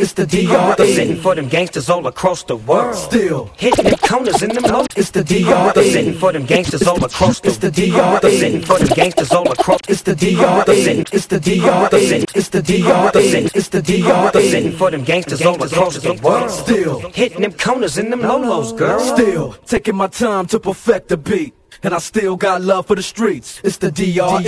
It's the DR. Representing for them gangsters all across the world. Still hitting them corners in them low. It's the DR. Representing for them gangsters all across the It's the DR. Representing for them gangsters all across. It's the DR. Representing. It's the DR. It's the DR. Representing. It's the DR. Representing for them gangsters all across the world. Still hitting them corners in them lolos, girl. Still taking my time to perfect the beat. And I still got love for the streets. It's the DR.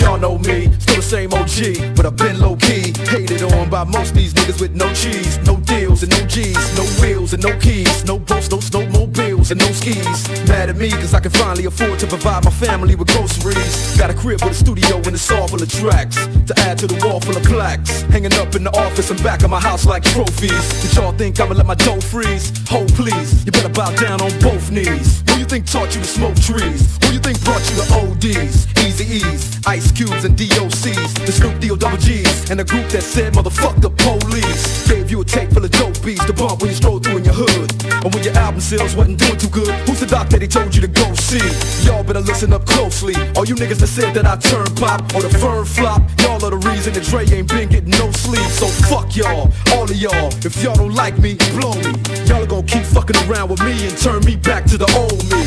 Y'all know me, same OG, but I've been low key. Hated on by most these niggas with no cheese, no deals and no G's, no wheels and no keys, no boats, no snowmobiles and no skis. Mad at me cause I can finally afford to provide my family with groceries. Got a crib with a studio and it's all full of tracks. To add to the wall full of plaques. Hanging up in the office and back of my house like trophies. Did y'all think I'ma let my dough freeze? Hold please, you better bow down on both knees. Who you think taught you to smoke trees? Who you think brought you to ODs? Eazy E's, Ice Cubes and DOCs, the Snoop D-O double G's, and a group that said motherfuck the police. Gave you a tape full of dope beats to bump when you stroll through in your hood. And when your album sales wasn't doing too good, who's the doc that he told you to go see? Y'all better listen up closely. All you niggas that said that I turn pop or the firm flop, y'all are the reason that Dre ain't been getting no sleep. So fuck y'all, all of y'all. If y'all don't like me, blow me. Y'all are gonna keep fucking around with me and turn me back to the old me.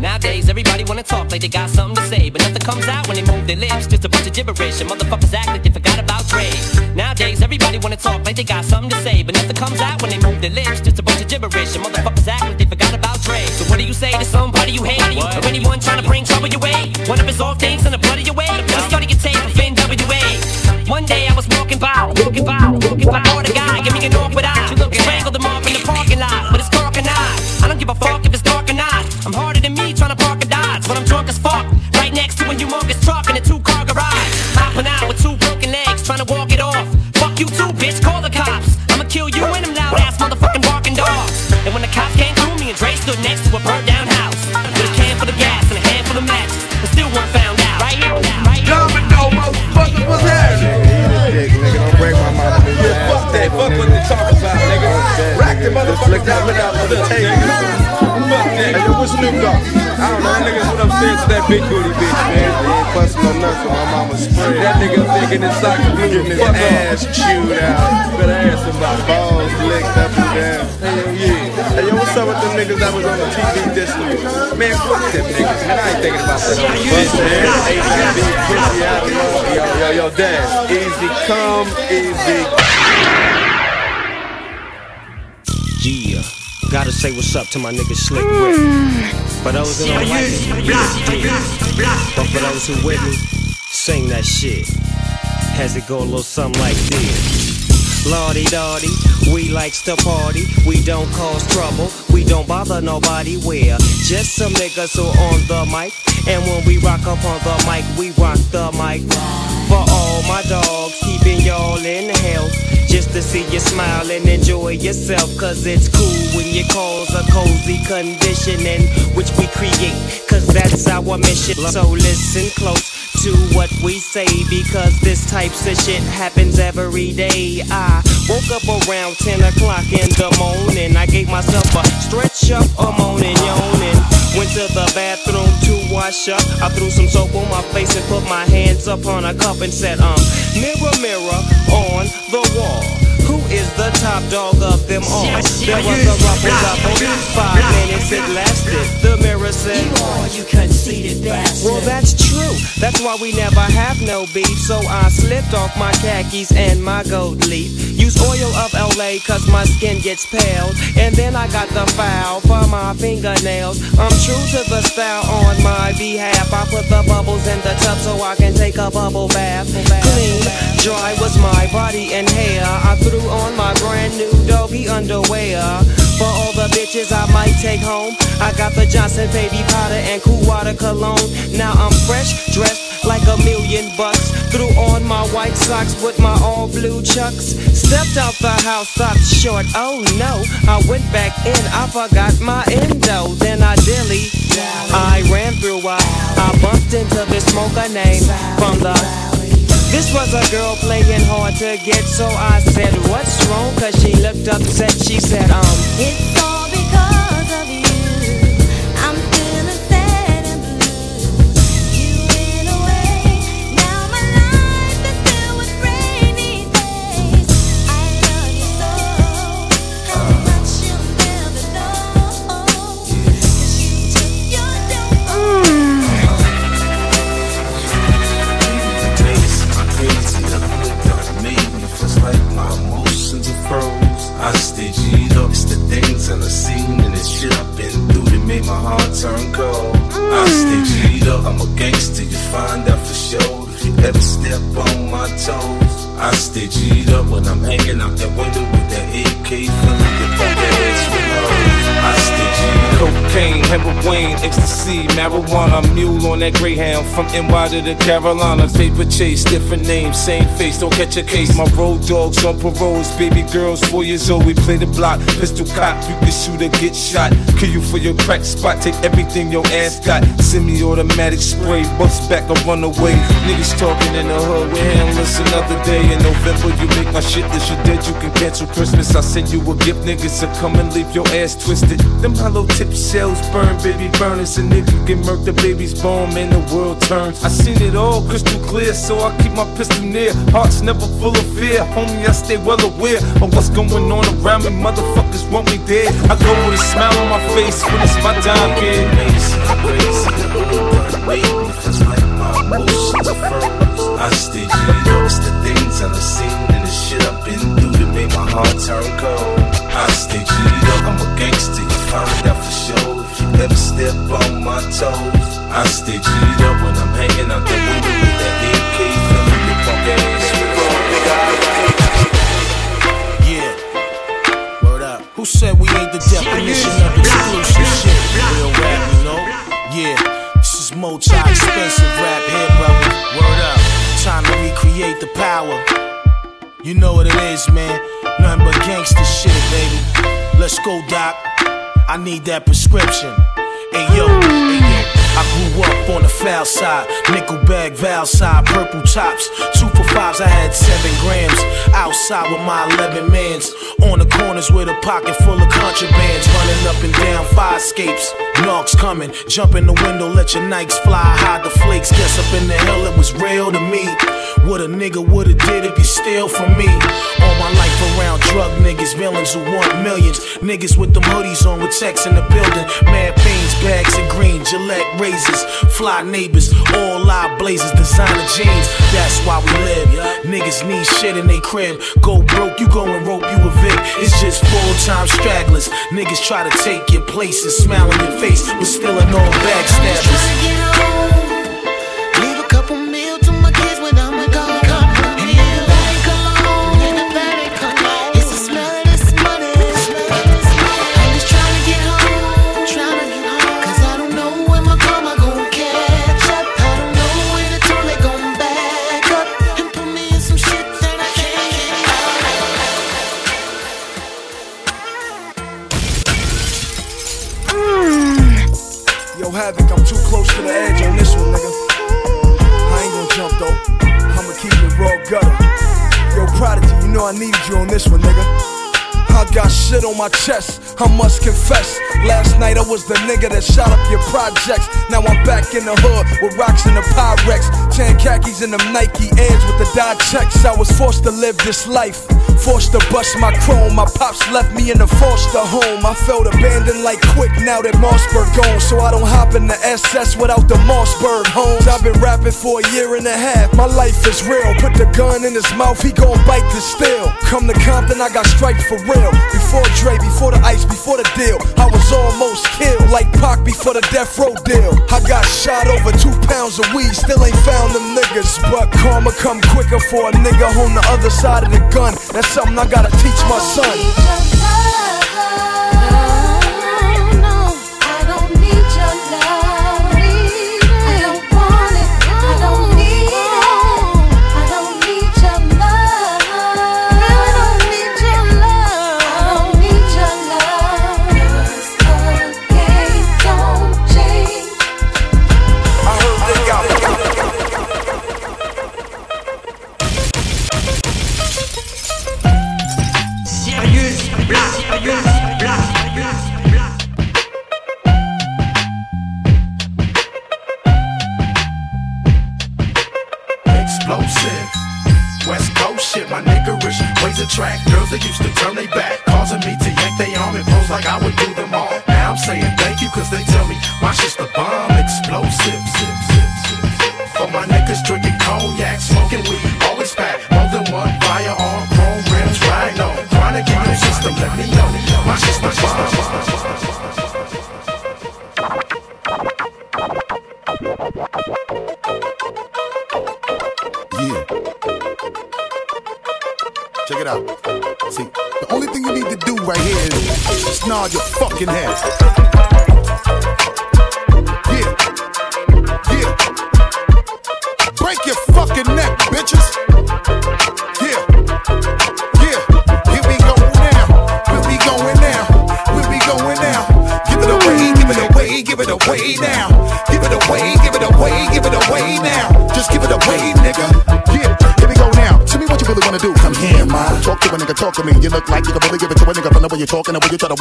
Nowadays, everybody wanna talk like they got something to say, but nothing comes out when they move their lips. Just a bunch of gibberish, motherfuckers act like they forgot about Dre. Nowadays, everybody wanna talk like they got something to say, but nothing comes out when they move their lips. Just a bunch of gibberish, and motherfuckers act like they forgot about Dre. So what do you say to somebody you hate, or anyone trying to bring trouble your way? One of his off things in the blood of your way. Just started your tape of NWA. One day I was walking by, walking by, walking by, saw the guy give me an awkward eye. Strangled him off in the parking lot but it's dark and eye. I don't give a fuck the motherfucker down without the table. Fuck Hey, that. yo, what's Snoop Dogg? I don't know, that nigga went upstairs to that big booty bitch, man. He ain't busting no nuts on my mama spray. That nigga getting his socket blue. Getting his ass chewed out. Better ask somebody. Balls licked up and down. Hey, yo, yeah. Hey, yo, what's up with them niggas that was on the TV dissing me? Man, fuck them niggas, man. I ain't thinking about that. Bust ass, HIV, pussy out of love. Yo, yo, yo, Dad. Easy come, easy Yeah, gotta say what's up to my nigga Slick Rick. For those that don't like it, yeah, but for those who with me, sing that shit. Has it go a little something like this? Lodi Dodi, we likes to party. We don't cause trouble. We don't bother nobody. We're just some niggas who on the mic. And when we rock up on the mic, we rock the mic. For all my dogs, keeping y'all in health. Just to see you smile and enjoy yourself. Cause it's cool when you cause a cozy conditioning, which we create. Cause that's our mission. So listen close to what we say because this types of shit happens every day. I woke up around 10 o'clock in the morning. I gave myself a stretch up, a moaning, yawning. Went to the bathroom to wash up. I threw some soap on my face and put my hands up on a cup and said, um, mirror, mirror on the wall. Who is the top dog of them all? There was a ruffle ruffle. Five minutes it lasted. The mirror said, You conceited bastard. well, that's true. That's why we never have no beef. So I slipped off my khakis and my gold leaf. Use oil of Olay cause my skin gets pale. And then I got the foul for my fingernails. I'm true to the style on my behalf. I put the bubbles in the tub so I can take a bubble bath. Clean, dry was my body and hair. I threw on my brand new doggy underwear. For all the bitches I might take home. I got the Johnson baby powder and cool water cologne. Now I'm fresh, dressed like a million bucks. Threw on my white socks with my all blue chucks. Stepped out the house, stopped short. Oh no, I went back in, I forgot my endo. Then I dilly, I ran through a, I bumped into this smoker name from the. This was a girl playing hard to get, so I said, What's wrong? Cause she looked from NY to the Carolinas. Paper chase, different names, same face, don't catch a case. My road dogs on paroles, baby girls, four years old, we play the block. Pistol cop, you can shoot or get shot. Kill you for your crack spot, take everything your ass got. Semi automatic spray, bust back or run away. Niggas talking in the hood, we're handless another day. In November, you make my shit list, you dead, you can cancel Christmas. I send you a gift, niggas, so come and leave your ass twisted. Them hollow tip shells burn, baby, burn. It's a nigga get murked, the baby's born, man, the world turns. I seen it all crystal clear, so I keep my pistol near. Heart's never full of fear, homie, I stay well aware of what's going on around me. Motherfuckers want me dead. I go with a smile on my face when it's my time, kid. I stay G'd it's the things I've seen and the shit I've been through that made my heart turn cold. I stay up, I'm a gangster, you find out for sure. If you ever step on my toes, I stay G'd up when I'm out the window with that AK filling your punk ass. Yeah. Word up. Who said we ain't the definition of exclusive shit? Real rap, you know? Yeah. This is multi expensive rap here, brother. Word up. Time to recreate the power. You know what it is, man. Nothing but gangster shit, baby. Let's go, Doc. I need that prescription. Hey yo, hey. I grew up on the foul side, nickel bag, valve side, purple tops. Two for fives, I had seven grams. Outside with my 11 mans. On the corners with a pocket full of contrabands. Running up and down fire escapes. Knocks coming, jump in the window, let your Nikes fly, hide the flakes. Guess up in the hill, it was real to me. What a nigga would've did if you steal from me. All my life around drug niggas, villains who want millions. Niggas with them hoodies on with checks in the building. Mad fiends, bags of green, Gillette razors, fly neighbors, all live blazers, designer jeans. That's why we live. Niggas need shit in they crib. Go broke, you go and rope, you a Vic. It's just full time stragglers. Niggas try to take your place and smile in your face, still in all backstabbers. Leave a couple meal on my chest, I must confess. Last night I was the nigga that shot up your projects. Now I'm back in the hood with rocks in the Pyrex. Tan khakis and them Nike Airs with the dye checks. I was forced to live this life. Forced to bust my chrome. My pops left me in a foster home. I felt abandoned like quick now that Mossberg gone. So I don't hop in the SS without the Mossberg homes. I've been rapping for a year and a half. My life is real. Put the gun in his mouth, he gon' bite the steel. Come to Compton, I got stripes for real. Before Dre, before the ice, before the deal. I was almost killed like Pac before the death row deal. I got shot over two pounds of weed, still ain't found them niggas. But karma come quicker for a nigga on the other side of the gun. That's something I gotta teach my son.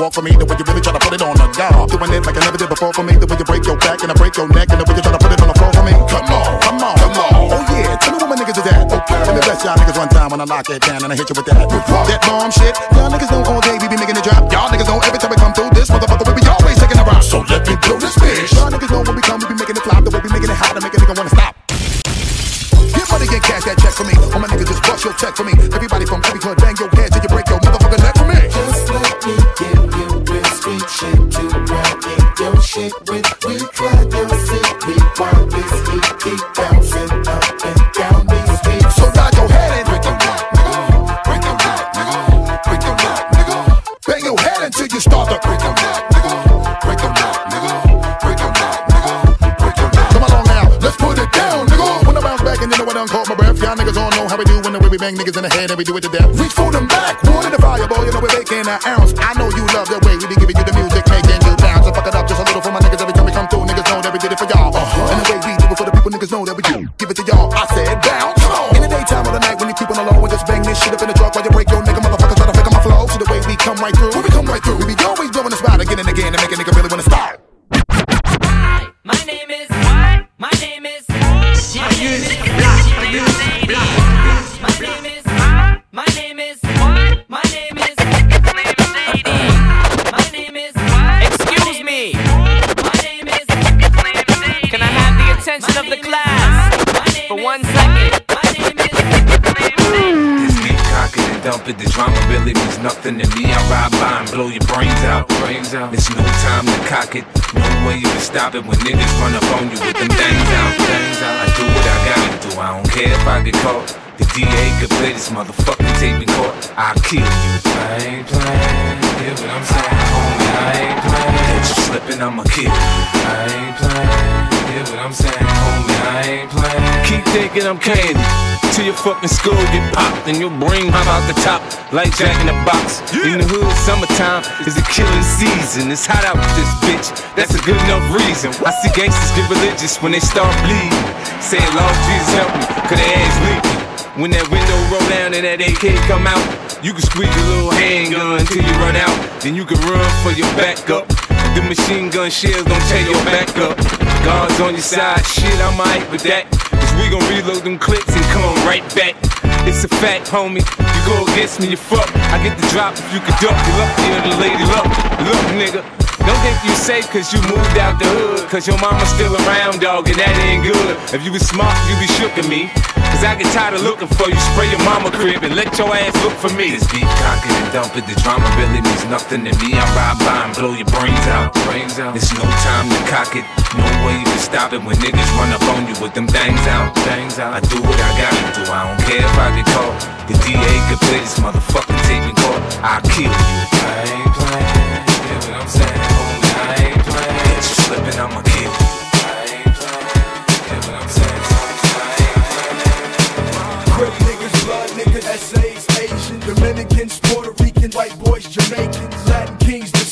Walk for me, the way you really try to put it on the guard. Doing it like I never did before for me, the way you break your back and I break your neck, and the way you try to put it on the floor for me. Come on, come on, come on. Oh yeah, tell me what my niggas is at. Okay. Let me bless y'all niggas one time when I lock it down and I hit you with that. That bomb shit. Bang niggas in the head and we do it to death. Reach for them back, in the fire, boy, you know we're making an ounce. I know you love the way we be giving you the music, making you bounce. So fuck it up just a little for my niggas every time we come through. Niggas know that we did it for y'all. Uh-huh. And the way we do it for the people, niggas know that we do. Give it to y'all. I said bounce. In the daytime or the night when you keep on the low and just bang this shit up in the truck while you break your nigga motherfuckers try to fake my flow. See the way we come right through. When we come right through, we be always blowing the spot again and again and make a nigga stop it when niggas run up on you with them things out. I do what I gotta do. I don't care if I get caught. The DA could play this motherfucking tape in court. I'll kill you. I ain't playing. Hear what I'm saying, homie? I ain't playing. Catch you slipping, I'ma kill you. I ain't playing. Hear what I'm saying, homie? I ain't playing. Keep thinking I'm candy. Till your fucking skull get popped and your brain hop out the top like Jack in the Box. In the hood, summertime is the killing season. It's hot out with this bitch. That's a good enough reason. I see gangsters get religious when they start bleeding. Saying, Lord Jesus help me, cause their ass leaking. When that window roll down and that AK come out, you can squeeze your little handgun till you run out. Then you can run for your backup. The machine gun shells don't tear your back up. Guards on your side, shit, I'm alright with that. Cause we gon' reload them clips and come right back. It's a fact, homie. You go against me, you fuck. I get the drop if you can duck. You luckier the lady luck. Look, nigga. Don't think you safe cause you moved out the hood. Cause your mama's still around, dog, and that ain't good. If you was smart, you be shookin' me. Cause I get tired of looking for you. Spray your mama crib and let your ass look for me. This beat cock it and dump it. The drama really means nothing to me. I ride by and blow your brains out. Brains out. It's no time to cock it. No way you can stop it when niggas run up on you with them things out. Things out. I do what I gotta do. I don't care if I get caught. The DA could play this motherfucking tape in call. I'll kill you. I ain't playing. Hear what I'm saying, homie? I ain't playing. Get you slipping, I'ma white boys, kings,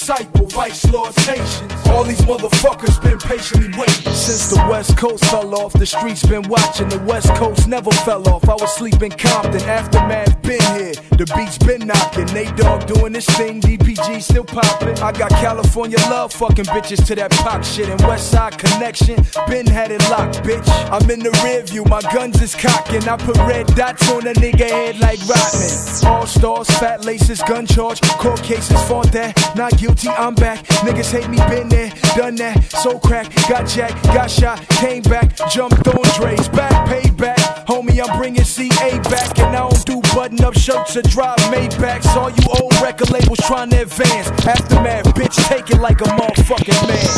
disciple, vice lords, Haitians. All these motherfuckers been patiently waiting. Since the West Coast fell off, the streets been watching. The West Coast never fell off. I was sleeping Compton, aftermath been here. The beats been knocking. Nate Dogg doing this thing, DPG still popping. I got California love, fucking bitches to that pop shit. And West Side connection, been had it locked, bitch. I'm in the rear view, my guns is cocking. I put red dots on a nigga head like Rodman. All stars, fat laces, gun charge, court cases, fought that. Not guilty, I'm back. Niggas hate me, been there, done that. So crack, got jacked, got shot, came back, jumped on Dre's back, paid back. Homie, I'm bringing CA back, and I don't do button up shirts or drive Maybachs. All you old record labels trying to advance. Aftermath, bitch, take it like a motherfucking man.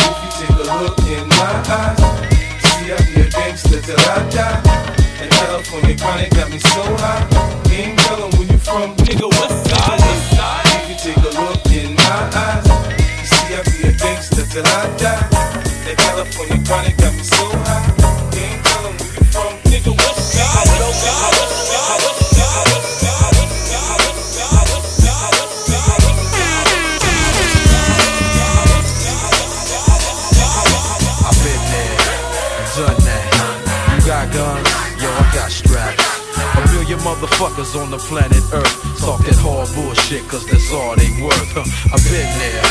If you take a look in my eyes, see I be a gangster till I die. And California chronic got me so high. Ain't telling where you from, nigga. What side? Eyes, you see I be a gangster till I die. That California chronic got me so high. Motherfuckers on the planet Earth talk that hard bullshit, cause that's all they worth. Huh. I've been there,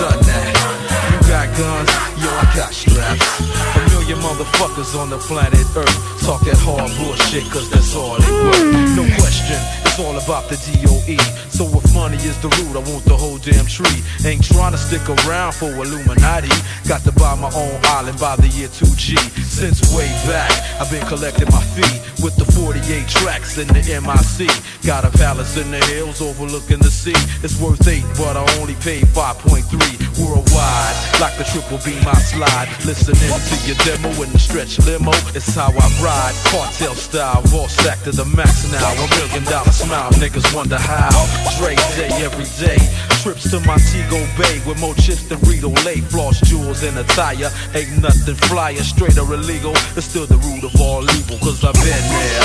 done that. You got guns, yo, I got straps. Million motherfuckers on the planet Earth talk that hard bullshit, cause that's all they worth. No question, it's all about the DOE. So if money is the root, I want the whole damn tree. Ain't trying to stick around for Illuminati. Got to buy my own island by the year 2G. Since way back, I've been collecting my fee with the 48 tracks in the MIC. Got a palace in the hills overlooking the sea. It's worth eight, but I only paid 5.3 worldwide. Like the triple B, my slide. Listening to your demo in the stretch limo. It's how I ride. Cartel style, raw stack to the max now. A million dollar smile, niggas wonder how. Dre day every day. Trips to Montego Bay with more chips than Frito Lay. Floss jewels and attire. Ain't nothing flyer, straight or illegal. It's still the root of all evil, cause I've been there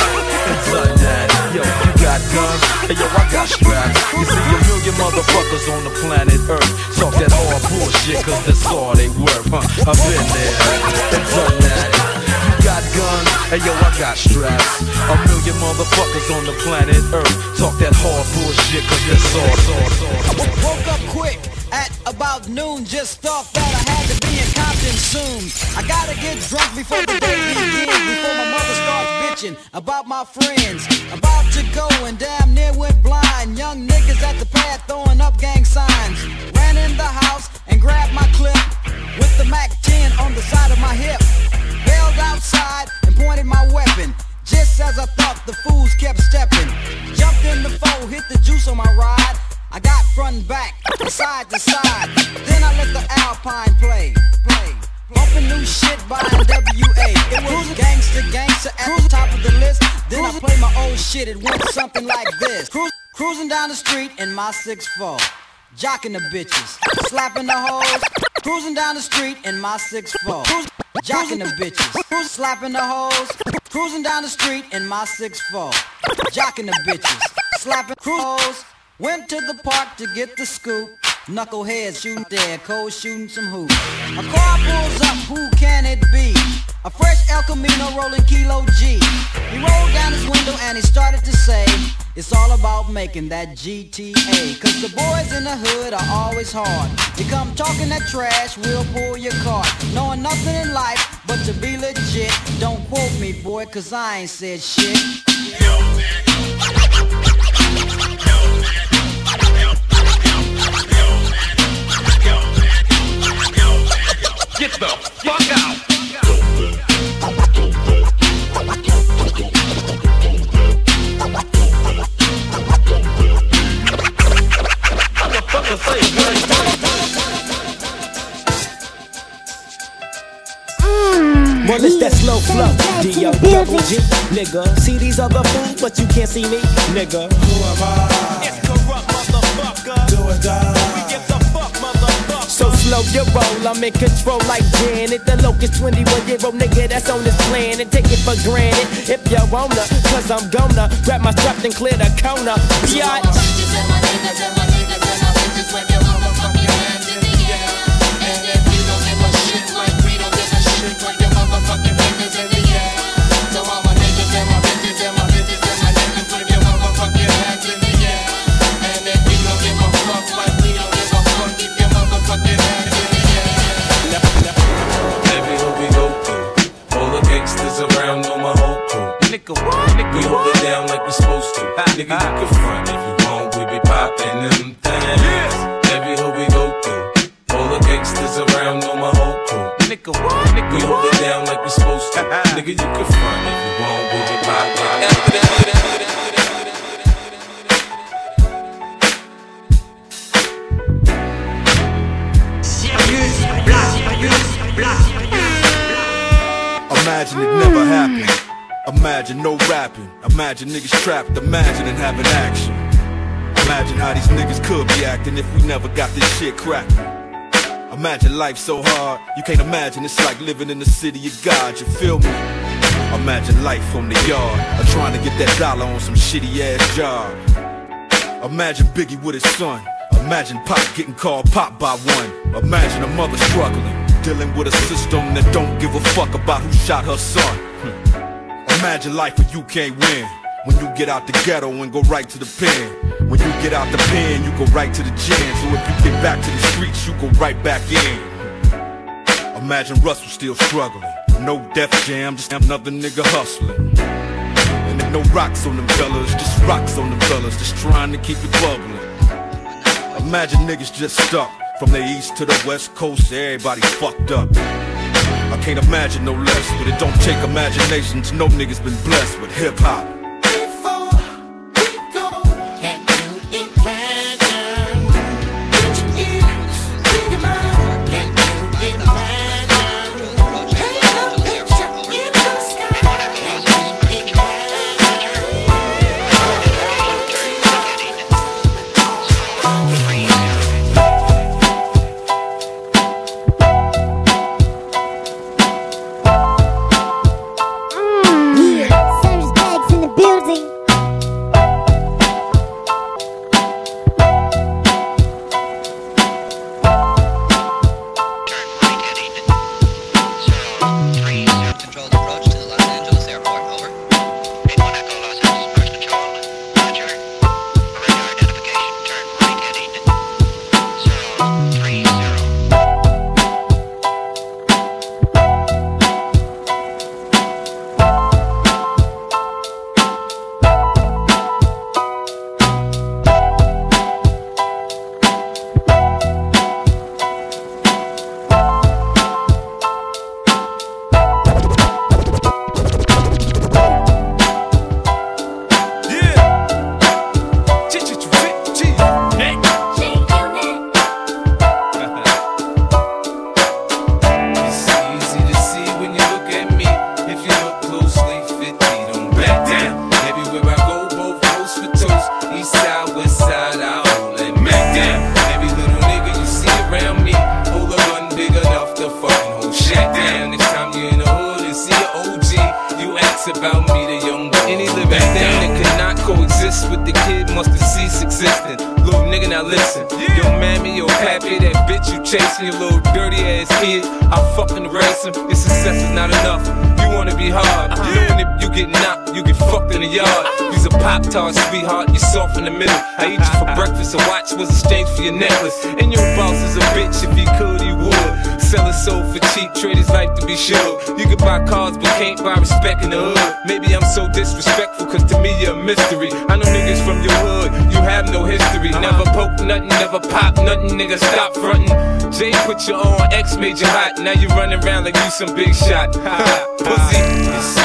and done that. Yo, you got guns, and yo, I got straps. You see a million motherfuckers on the planet Earth talk that hard bullshit, cause that's all they worth, huh? I've been there and done that. You got guns, and yo, I got straps. A million motherfuckers on the planet Earth talk that hard bullshit, cause that's all. Woke up quick at about noon. Just thought that I had to be in Compton soon. I gotta get drunk before the day begins. Before my mother starts bitching about my friends. About to go and damn near went blind. Young niggas at the pad throwing up gang signs. Ran in the house and grabbed my clip with the Mac 10 on the side of my hip. Bailed outside and pointed my weapon. Just as I thought, the fools kept stepping. Jumped in the foe, hit the juice on my ride. I got front and back, side to side. Then I let the Alpine play, play. Bumping new shit by WA. It was gangster, gangster at the top of the list. Then I play my old shit. It went something like this. Cruising down the street in my 6'4. Jocking the bitches, slapping the hoes. Cruising down the street in my 6'4. Jocking the bitches, slapping the hoes. Cruising down the street in my 6'4. Jocking the bitches, slapping hoes. Went to the park to get the scoop. Knuckleheads shooting there, cold shooting some hoops. A car pulls up, who can it be? A fresh El Camino rolling Kilo G. He rolled down his window and he started to say, It's all about making that GTA. Cause the boys in the hood are always hard. You come talking that trash, we'll pull your card. Knowing nothing in life but to be legit. Don't quote me, boy, cause I ain't said shit. Get the fuck out! Well, it's that slow flow, D-O double G, nigga. See these other fools, but you can't see me, nigga. Who am I? It's corrupt, motherfucker. Do or die. We give the fuck, motherfucker. So slow your roll, I'm in control like Janet. The locust 21 year old nigga that's on this planet. Take it for granted if you wanna, cause I'm gonna grab my strap and clear the corner. Biatch. Imagine niggas trapped. Imagine and having action. Imagine how these niggas could be acting if we never got this shit cracking. Imagine life so hard, you can't imagine it's like living in the city of God, you feel me? Imagine life on the yard, or trying to get that dollar on some shitty ass job. Imagine Biggie with his son. Imagine Pac getting called Pop by one. Imagine a mother struggling, dealing with a system that don't give a fuck about who shot her son. Hmm. Imagine life where you can't win. When you get out the ghetto and go right to the pen. When you get out the pen, you go right to the gym. So if you get back to the streets, you go right back in. Imagine Russell still struggling. No Def Jam, just another nigga hustling. And there no rocks on them fellas, just rocks on them fellas, just trying to keep it bubbling. Imagine niggas just stuck from the east to the west coast, everybody fucked up. I can't imagine no less, but it don't take imagination to know niggas been blessed with hip hop. Jay put you on, X made you hot. Now you running around like you some big shot. Pussy.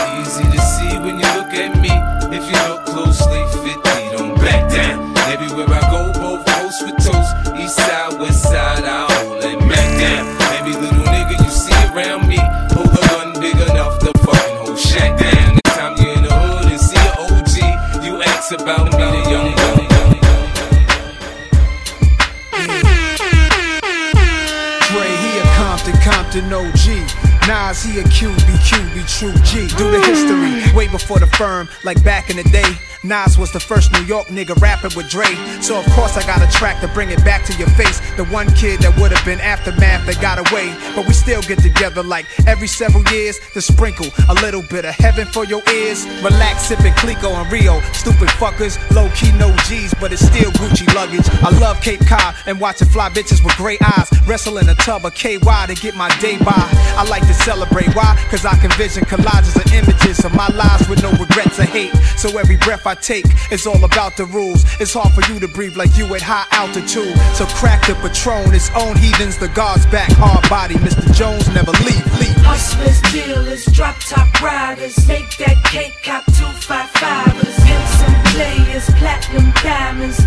Was the first New York nigga rapping with Dre. So of course I got a track to bring it back to your face. The one kid that would have been aftermath that got away. But we still get together like every several years to sprinkle a little bit of heaven for your ears. Relax, sipping Clico and Rio. Stupid fuckers, low key no G's, but it's still Gucci luggage. I love Cape Cod and watching fly bitches with gray eyes. Wrestle in a tub of KY to get my day by. I like to celebrate. Why? Cause I can vision collages of images of my lives with no regrets or hate. So every breath I take is all about the rules. It's hard for you to breathe like you at high altitude. So crack the patron, its own heathens, the guards back, hard body. Mr. Jones never leave, leave. Hustlers, dealers, drop top riders, make that cake cop two five fivers, pimps and players, platinum diamonds.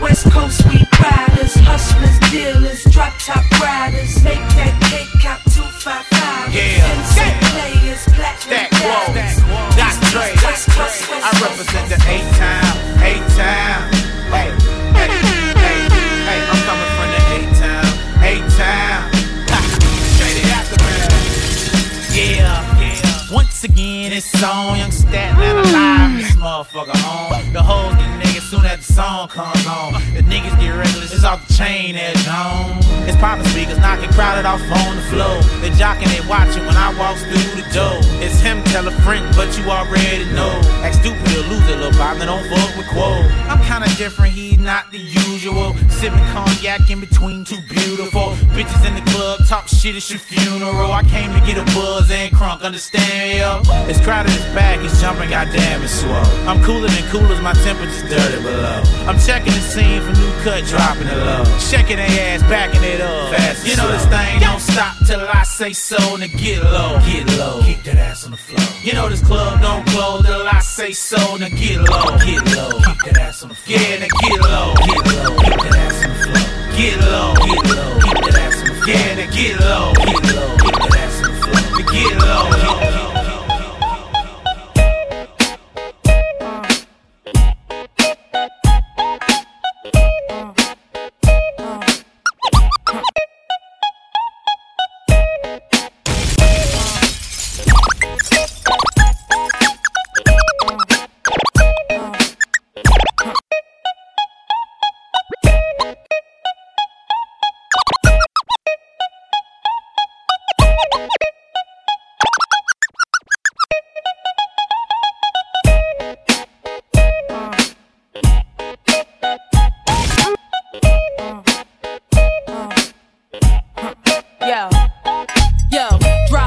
West Coast, we riders, hustlers, dealers, drop top riders. Make that cake cop 255. Yeah. MC players, platinum diamonds. That's Dre. I represent the eight time, eight time. Hey, hey, hey, hey, I'm coming from the eight time, eight time. Yeah. yeah. Once again, it's on Young Staten Island Live pimps and soon as the song comes on. The niggas get reckless, it's off the chain as on. It's poppin' speakers, knocking crowded off on the floor. They jocking, they watching when I walk through the door. It's him, tell a friend, but you already know. Act stupid or lose a little pop, don't fuck with Quo. I'm kinda different, he's not the usual. Sipping cognac in between two beautiful bitches in the club, talk shit, it's your funeral. I came to get a buzz and crunk, understand, yo? It's crowded, it's back, it's jumping, goddamn, it's slow. I'm cooler than coolers, my temperature's dirty below. I'm checking the scene for new cut, dropping it low. Checking their ass, backing it up. Fast you know this thing don't stop till I say so. Now get low, get low. Keep that ass on the floor. You know this club don't close till I say so. Now get low, get low. Keep that ass on the floor. Yeah, now get low, get low. Keep that ass on the floor. Get low, get low. Keep that ass on the floor. Yeah, now get low, get low. Keep that ass on the floor. Now get low, get low.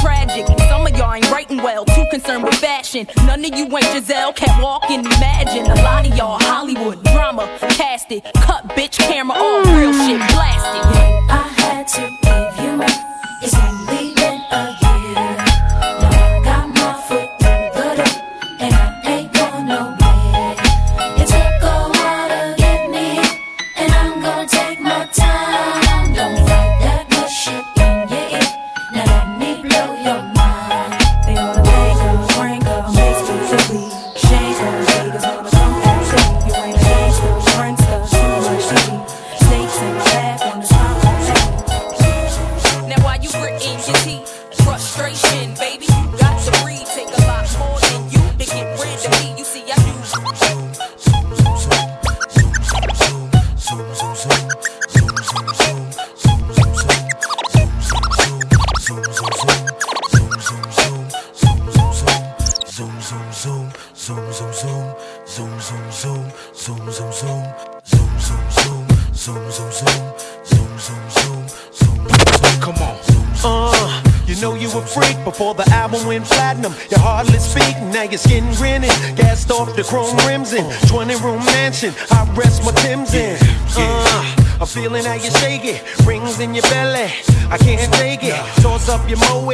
tragic. Some of y'all ain't writing well, too concerned with fashion. None of you ain't Giselle, can't walk and imagine. A lot of y'all Hollywood drama, cast it, cut bitch camera off, real shit blasted. I had to leave you. It's only your skin grinning. Gassed off the chrome rims in 20 room mansion. I rest my Tim's in. Uh, feeling how you shake it. Rings in your belly. I can't take it. Toss up your moe.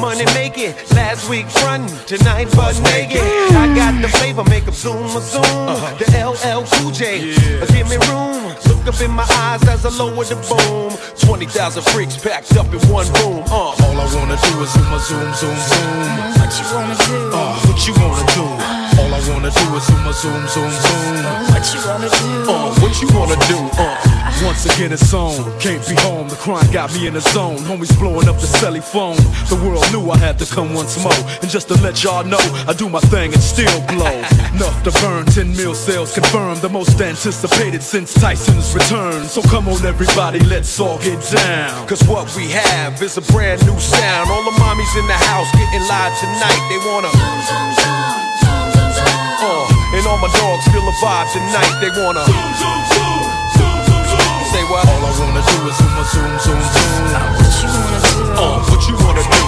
Money make it. Last week frontin', tonight butt naked. I got the flavor, make 'em zoom a zoom. The LL Cool J. Give me room. Look up in my eyes as I lower the boom. 20,000 freaks packed up in one room. Uh. All I wanna do is zoom, a zoom, zoom, zoom. What you wanna do? Uh, what you wanna do? All I wanna do is zoom, zoom, zoom, zoom. What you wanna do? Uh, what you wanna do? Uh, once again it's on. Can't be home. The crime got me in the zone. Homies blowing up the celly phone. The world knew I had to come once more. And just to let y'all know, I do my thing and still blow. Enough to burn. 10 mil sales confirmed. The most anticipated since Tyson's return. So come on, everybody, let's all get down. Cause what we have is a brand new sound. All the mommies in the house getting live tonight. They wanna. Uh, and all my dogs feel the vibe tonight. They wanna. zoom, zoom, zoom, zoom, zoom. Say what? All I wanna do is zoom, a zoom, zoom, zoom. What you wanna do? Uh, what you wanna do?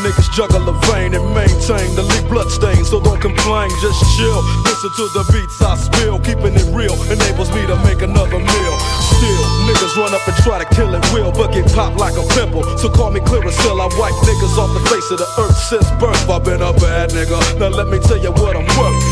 Niggas juggle a vein and maintain the lead bloodstains. So don't complain, just chill. Listen to the beats I spill. Keeping it real enables me to make another meal. Still, niggas run up and try to kill it real, but get popped like a pimple. So call me Clearasil. I wipe niggas off the face of the earth since birth. I've been a bad nigga. Now let me tell you what I'm worth.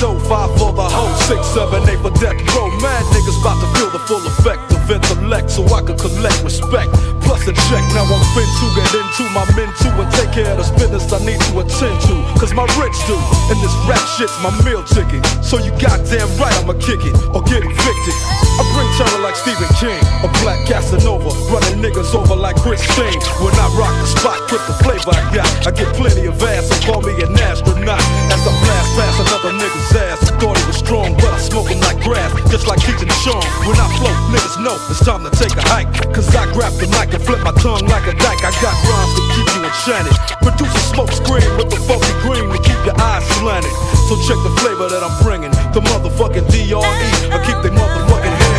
Dough, five for the hoe, six, seven, eight for death row. Mad niggas about to feel the full effect of intellect so I can collect respect. A check, now I'm fin to get into my men too and take care of this business I need to attend to. Cause my rich do, and this rap shit's my meal ticket. So you goddamn right I'ma kick it or get evicted. I bring terror like Stephen King, a black Casanova, running niggas over like Christine. When I rock the spot with the flavor I got, I get plenty of ass, so call me an astronaut. As I blast past another nigga's ass, I thought he was strong, but I smoke him like grass, just like teaching Sean. When I flow, niggas know it's time to take a hike. Cause I grab the mic and flip my tongue like a dyke. I got rhymes to keep you enchanted. Produce a smoke screen with the funky green to keep your eyes slanted. So check the flavor that I'm bringing. The motherfucking DRE. I keep they motherfucking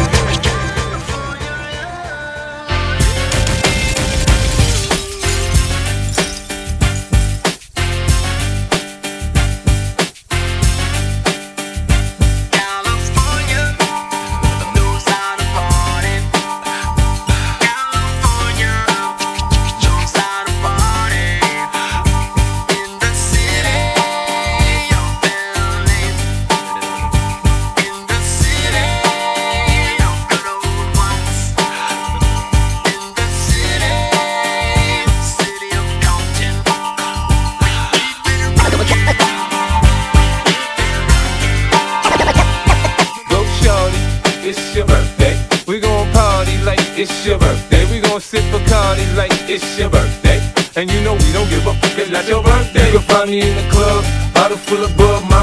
in the club, bottle full of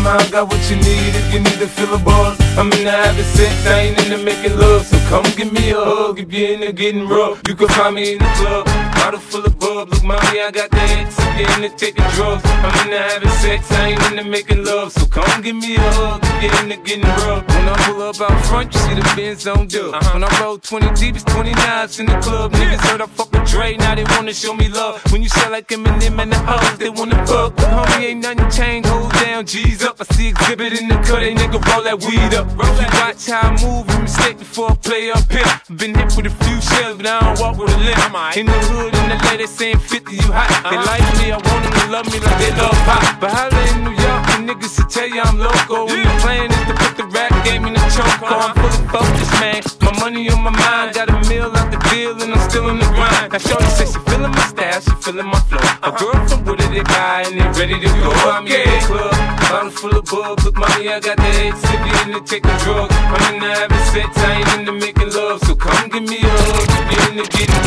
I got what you need if you need to fill a buzz. I'm into having sex, I ain't into making love. So come give me a hug if you're into getting rough. You can find me in the club, bottle full of bug. Look, mommy, I got the if you're into taking drugs. I'm into having sex, I ain't into making love. So come give me a hug if you're into getting rough. When I pull up out front, you see the Benz on dub. Uh-huh. When I roll 20 deep, it's 29s in the club. Niggas heard I fuck with Dre, now they wanna show me love. When you sell like Eminem and the hoes, they wanna fuck. But homie, ain't nothing changed, hold down, G's up. I see exhibit in the cut, they nigga roll that weed up. You watch how I move, you mistake before I play up here. Been hit with a few shells, but I don't walk with a limp. In the hood, in the lady saying 50, you hot. They uh-huh. like me, I want them to love me like they love pop. But holla in New York, the niggas to tell you I'm local. When the plan is to put the rap game in the choke. I'm uh-huh. fully focused, man. My money on my mind, got a meal out the deal, and I'm still in the grind. Now, Shorty says she feeling my style, she feeling my flow. A girl from Wooded, they guy, and they ready to go. I'm in the club, bottle full of bub. Look, mommy, I got the head sippy in the taking drugs. I'm in the having sex, I ain't into making love. So come give me a hug, if you're into getting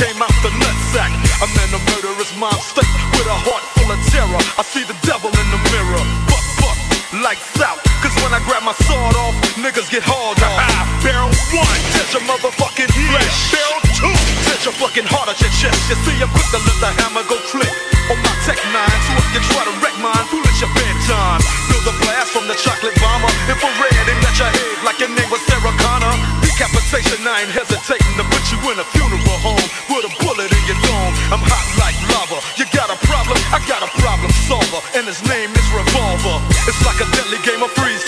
came out the nutsack. I'm in a murderous mind state with a heart full of terror. I see the devil in the mirror. Buck, buck, lights out. Cause when I grab my sword off, niggas get hauled off. Barrel one, touch your motherfucking flesh. Barrel two, touch your fucking heart out your chest. You see, I'm Revolver. It's like a deadly game of freeze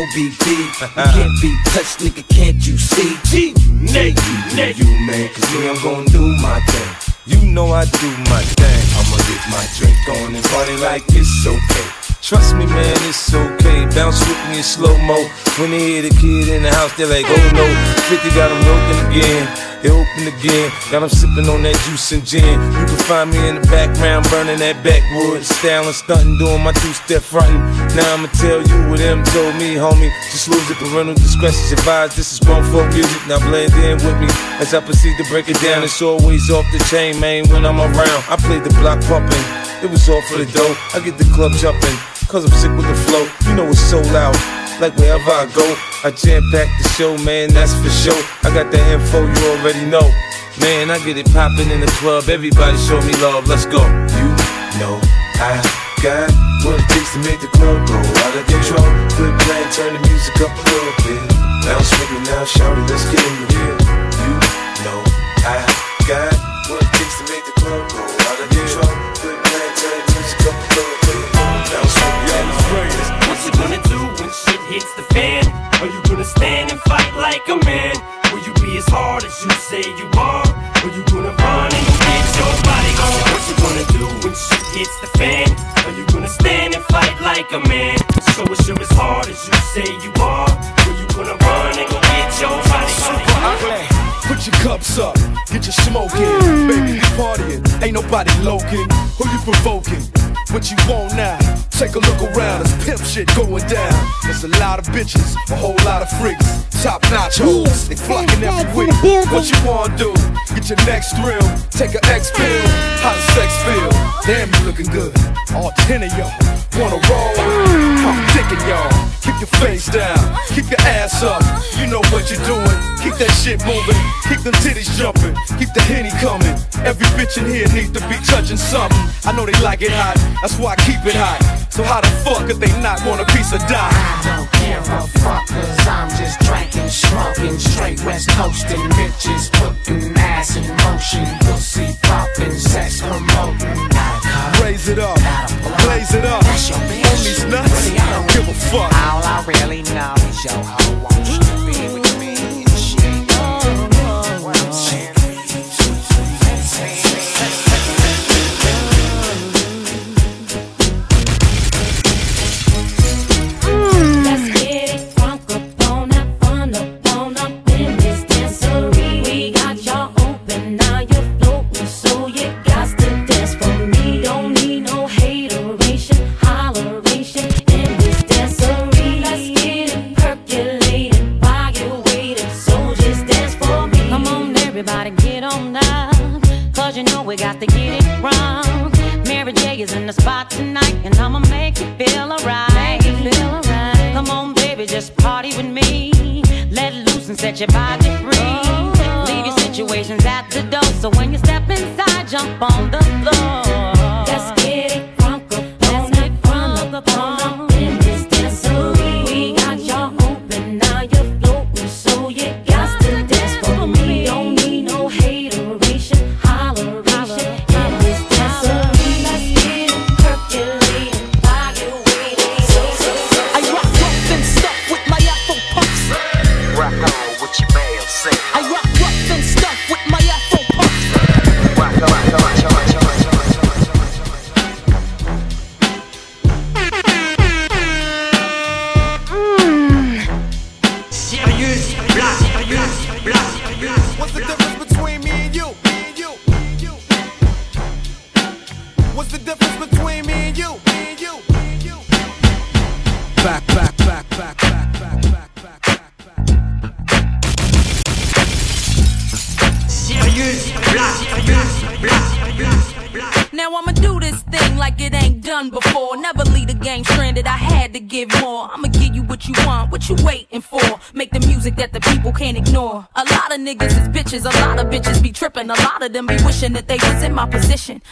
You can't be touched, nigga, can't you see? G, Nate, you, you, man, cause me, I'm gonna do my thing. You know I do my thing. I'ma get my drink on and party like it's okay. Trust me, man, it's okay. Bounce with me in slow mo. When they hear the kid in the house, they're like, oh no. 50 got them looking again. They open again. Got them sipping on that juice and gin. You can find me in the background burning that backwood. Styling, stunting, doing my two step fronting. Now I'ma tell you what them told me, homie. Just lose it, parental discretion advised. This is grown folk music. Now blend in with me as I proceed to break it down. It's always off the chain, man, when I'm around. I play the block pumping. It was all for the dough. I get the club jumping. Cause I'm sick with the flow. You know it's so loud. Like wherever I go, I jam pack the show, man, that's for sure. I got the info you already know. Man, I get it poppin' in the club. Everybody show me love, let's go. You know I got what it takes to make the club go out of control. Good plan, turn the music up a little bit. Bounce with me now, shout it, let's get in the real. You know I got what it takes to make the club go out of control. Good plan, turn the music up a little bit. Bounce with me now. shout it, let's get in the. What you gonna do when shit hits the fan? Are you gonna stand and fight like a man? Will you be as hard as you say you are? Or you gonna run and get your body on? What you gonna do when shit hits the fan? Are you gonna stand and fight like a man? So it's you as hard as you say you are? Or you gonna run and go get your body on? Put your cups up, get your smoke in. Baby, we partying, ain't nobody loking. Who you provoking? What you want now? Take a look around, there's pimp shit going down. There's a lot of bitches, a whole lot of freaks. Top notch hoes, they flocking every week. What you wanna do? Get your next thrill, take a X pill. How does sex feel? Damn, you looking good. All ten of y'all wanna roll. I'm y'all. Keep your face down, keep your ass up. You know what you're doing. Keep that shit moving, keep them titties jumping, keep the henny coming. Every bitch in here needs to be touching something. I know they like it hot, that's why I keep it hot. So how the fuck could they not want a piece of die? don't give a fuck cause I'm just drinking, smoking, straight west coasting, bitches putting ass in motion, pussy popping, sex promoting. Raise it up, blaze it up. On these nuts, I don't give a fuck. All I really know is your hoe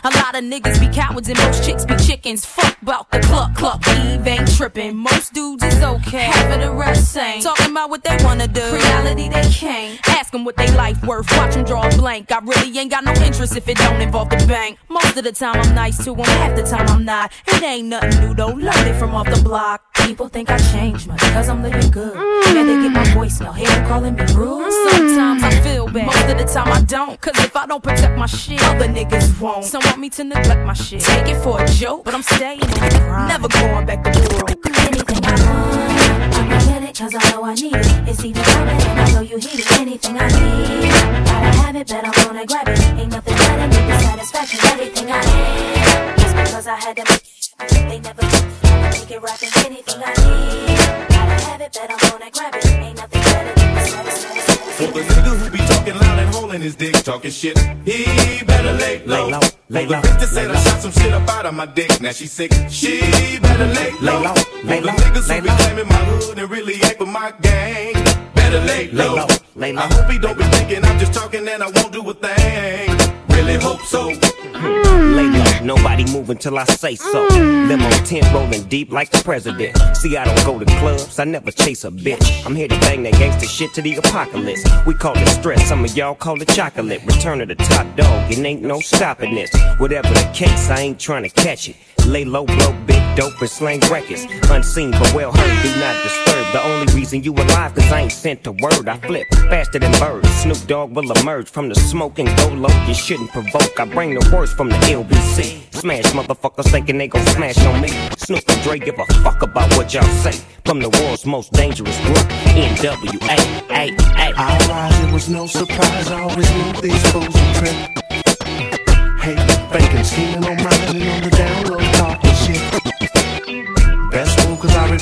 A lot of niggas be cowards and most chicks be chickens. Fuck about the cluck cluck, Eve ain't tripping. Most dudes is okay, half of the rest ain't. Talking about what they wanna do, reality they can't. Ask them what they life worth, watch them draw a blank. I really ain't got no interest if it don't involve the bank. Most of the time I'm nice to them, half the time I'm not. It ain't nothing new though, learned it from off the block. People think I changed much, cause I'm living good. Yeah, they get my voicemail, hear them calling me rude. Sometimes I feel bad, most of the time I don't. Cause if I don't protect my shit, other niggas won't. Some want me to neglect my shit. Take it for a joke, but I'm staying in the grind. Never going back to broke. Anything I want, I'ma get it cause I know I need it. It's even coming and I know you hear it. Anything I need, gotta have it, but I'm gonna grab it. Ain't nothing better than the satisfaction. Everything I need. just because I had to make it. They never make it rapping. Anything I need, gotta have it, but I'm gonna grab it. Ain't nothing better than the satisfaction. For the nigga who be talking loud and holding his dick, talking shit, he better lay low. Lay low, lay For the bitch that said I shot some shit up out of my dick, now she sick, she better lay low. low, lay For the niggas lay who be low. claiming my hood and really ain't with my gang, better lay Lay low. low, lay low, I hope he don't be thinking I'm just talking and I won't do a thing. Really hope so. Lay low, nobody move until I say so. Limo tent rolling deep like the president. See, I don't go to clubs, I never chase a bitch. I'm here to bang that gangster shit to the apocalypse. We call it stress, some of y'all call it chocolate. Return of the top dog, it ain't no stopping this. Whatever the case, I ain't trying to catch it. Lay low, blow big dope and slang records. Unseen but well heard, do not disturb. The only reason you alive, cause I ain't sent a word. I flip faster than birds. Snoop Dogg will emerge from the smoke and go low. You shouldn't provoke. I bring the worst from the LBC. Smash motherfuckers thinking they gon' smash on me. Snoop and Dre give a fuck about what y'all say. From the world's most dangerous group, NWA. I rise, it was no surprise. I always knew these fools would trip. Hey, faking, scheming on mine and on the download,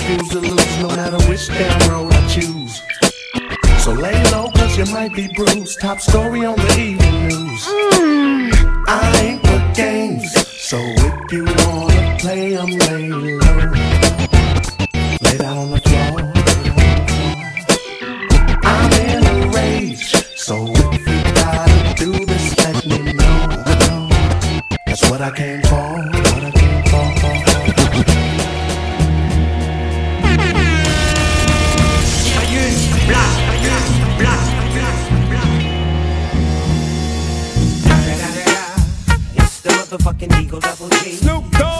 refuse to lose no matter which damn road I choose. So lay low, cause you might be bruised. Top story on the evening news. I ain't for games, so if you wanna play, I'm lay low. Lay down on the floor. I'm in a rage, so if you gotta do this, let me know. That's. What I came for. Motherfucking Eagle Double G. Snoop Dogg.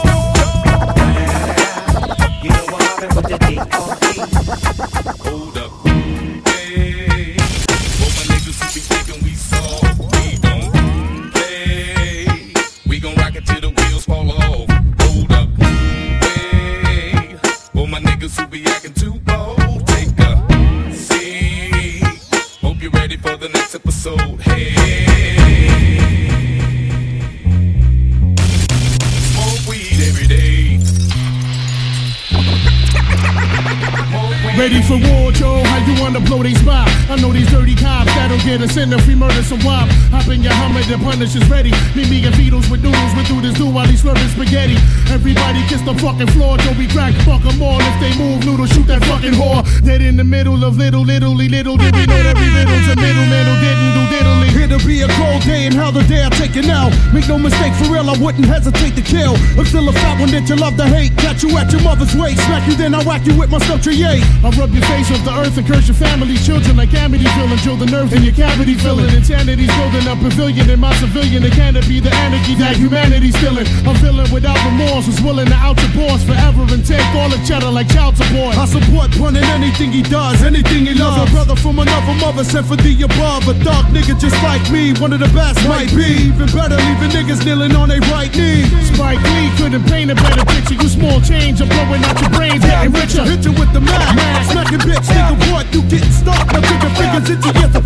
Fucking floor, Joe. We crack, fuck 'em all. If they move, noodle, shoot that fucking whore. Dead in the middle of little, little, little. Did we know that we riddles a middleman who didn't do diddly? It'll be a cold day and how the day I take it now. Make no mistake, for real, I wouldn't hesitate to kill. I'm still a fat one that you love to hate. Catch you at your mother's waist, smack you, then I whack you with my stuff trie. I rub your face off the earth and curse your family's children like Amityville and drill the nerve in your cavity filling. Insanity's building a pavilion in my civilian. It can't be the anarchy that humanity's feeling. I'm feeling without remorse, was willing to out your boss forever and take all the cheddar like child support. I support pun in anything he does, anything he loves. A brother from another mother sent for the above. A dark nigga just like me, one of the best might be. Even better, leaving niggas kneeling on their right knee. Spike Lee couldn't paint a better picture. You small change, I'm blowing out your brains, getting richer. Hit you with the Mac, smacking bitch, nigga, what? You getting stuck? Now your fingers into your the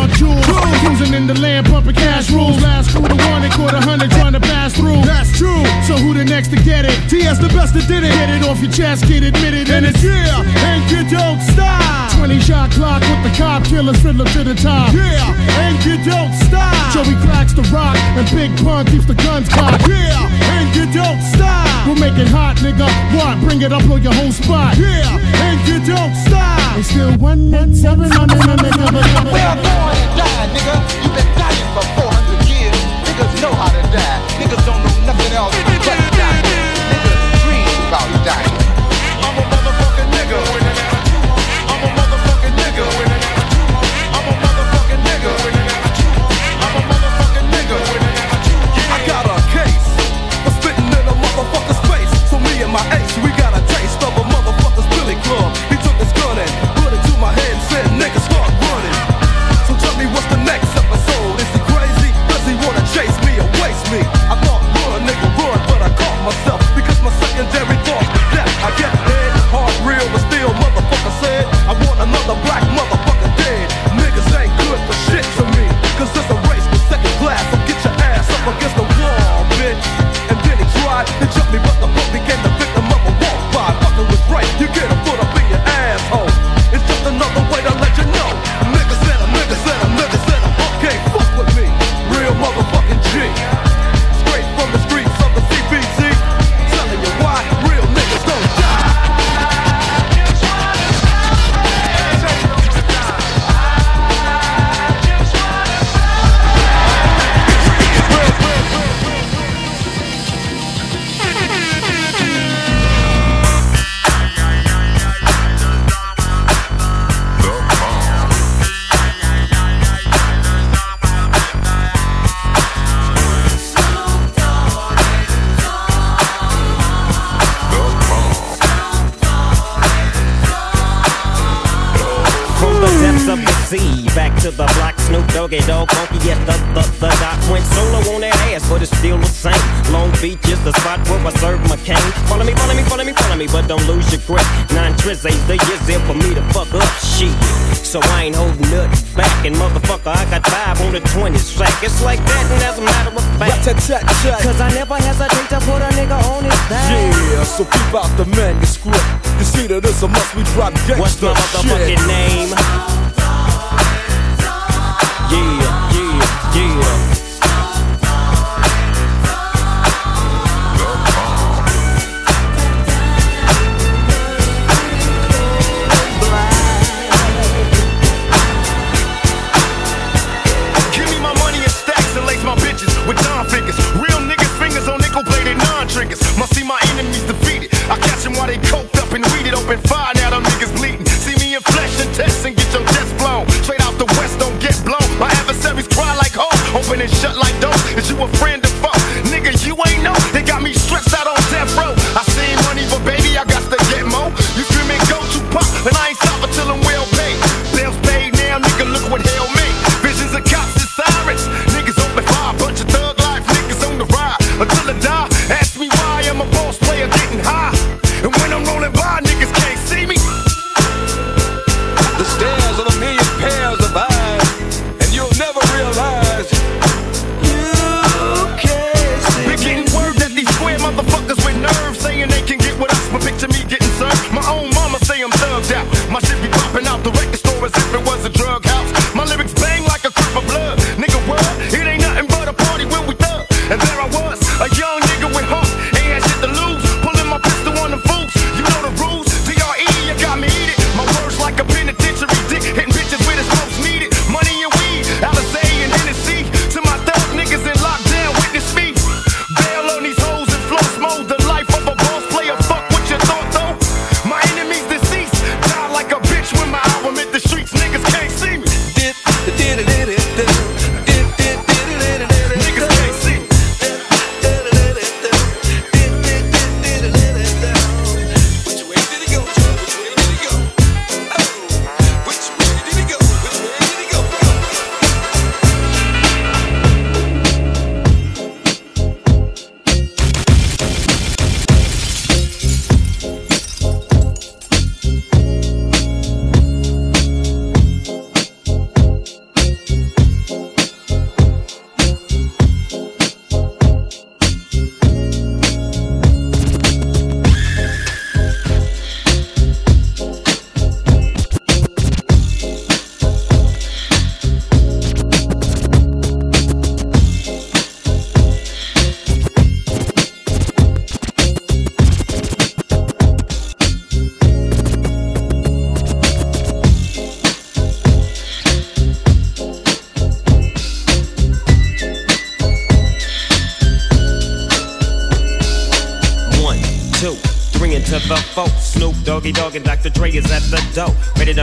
drug jewels. Cruising in the land, pumping cash rules. Last crew, the one that caught a hundred trying to pass through. That's true. So who the next to get it? TS the best that did it. Get it off your chest, get admitted. And it's yeah, and you don't stop. 20 shot clock with the cop killers, fiddler to the top. Yeah, and you don't stop. Joey cracks the rock, and Big Pun keeps the guns cocked. Yeah, and you don't stop. We'll make it hot, nigga. What? Bring it up on your whole spot. Yeah, and you don't stop. It's still one and seven, seven, seven, seven, seven, seven, seven nigga. You been dying for 400 years. Niggas know how to die. Niggas don't know nothing else but dying. Niggas dream about dying.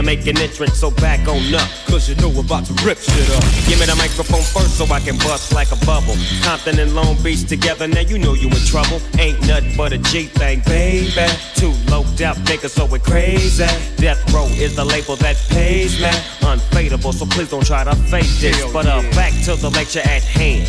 Make an entrance, so back on up. Cause you know we're about to rip shit up. Give me the microphone first so I can bust like a bubble. Compton and Long Beach together, now you know you in trouble. Ain't nothing but a G thing, baby. Too low death niggas, so we're crazy. Death Row is the label that pays me. Unfadable, so please don't try to fake this. But uh, back to the lecture at hand.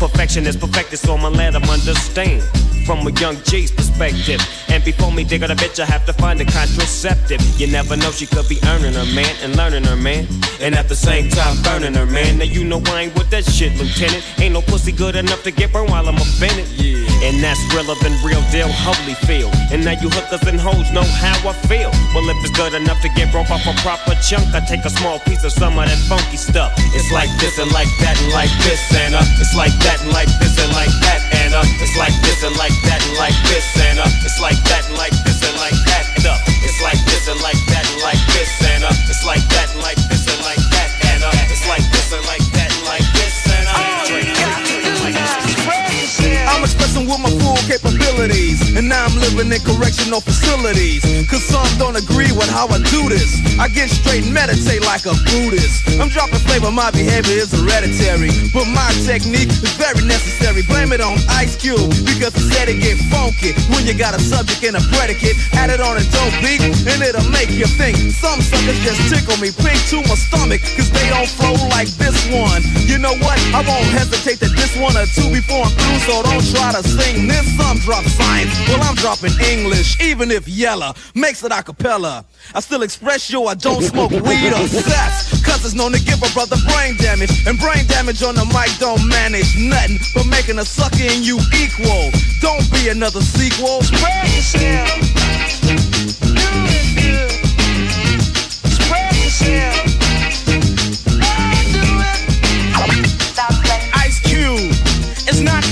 Perfection is perfected, so I'ma let them understand. From a young G's perspective. And before me dig on a bitch, I have to find a contraceptive. You never know, she could be earning her man and learning her man. And at the same time, burning her man. Now you know I ain't with that shit, Lieutenant. Ain't no pussy good enough to get burned while I'm offended. Yeah. And that's realer than real deal, Holyfield. And now you hookers and hoes know how I feel. Well, if it's good enough to get broke off a proper chunk, I take a small piece of some of that funky stuff. It's like this and like that and like this and it's like that and like this and like that and it's like this and like that and like this and uh, it's like that and like this and like that and uh, it's like this and like that and like this and uh, it's like that and like this and like that and uh, it's like this like and like I'm expressing with my full capabilities. And now I'm living in correctional facilities. Cause some don't agree with how I do this. I get straight and meditate like a Buddhist. I'm dropping flavor, my behavior is hereditary. But my technique is very necessary. Blame it on Ice Cube, because he said it get funky. When you got a subject and a predicate, add it on a dope beat, and it'll make you think. Some suckers just tickle me pink to my stomach, cause they don't flow like this one. You know what? I won't hesitate to diss one or two before I'm through, so don't try to sing this. Some drop science, well, I'm dropping English, even if Yella makes it a cappella. I still express yo, I don't smoke weed or sex, cause it's known to give a brother brain damage, and brain damage on the mic don't manage nothing but making a sucker in you equal. Don't be another sequel. Spread yourself. Do it good. Spread yourself.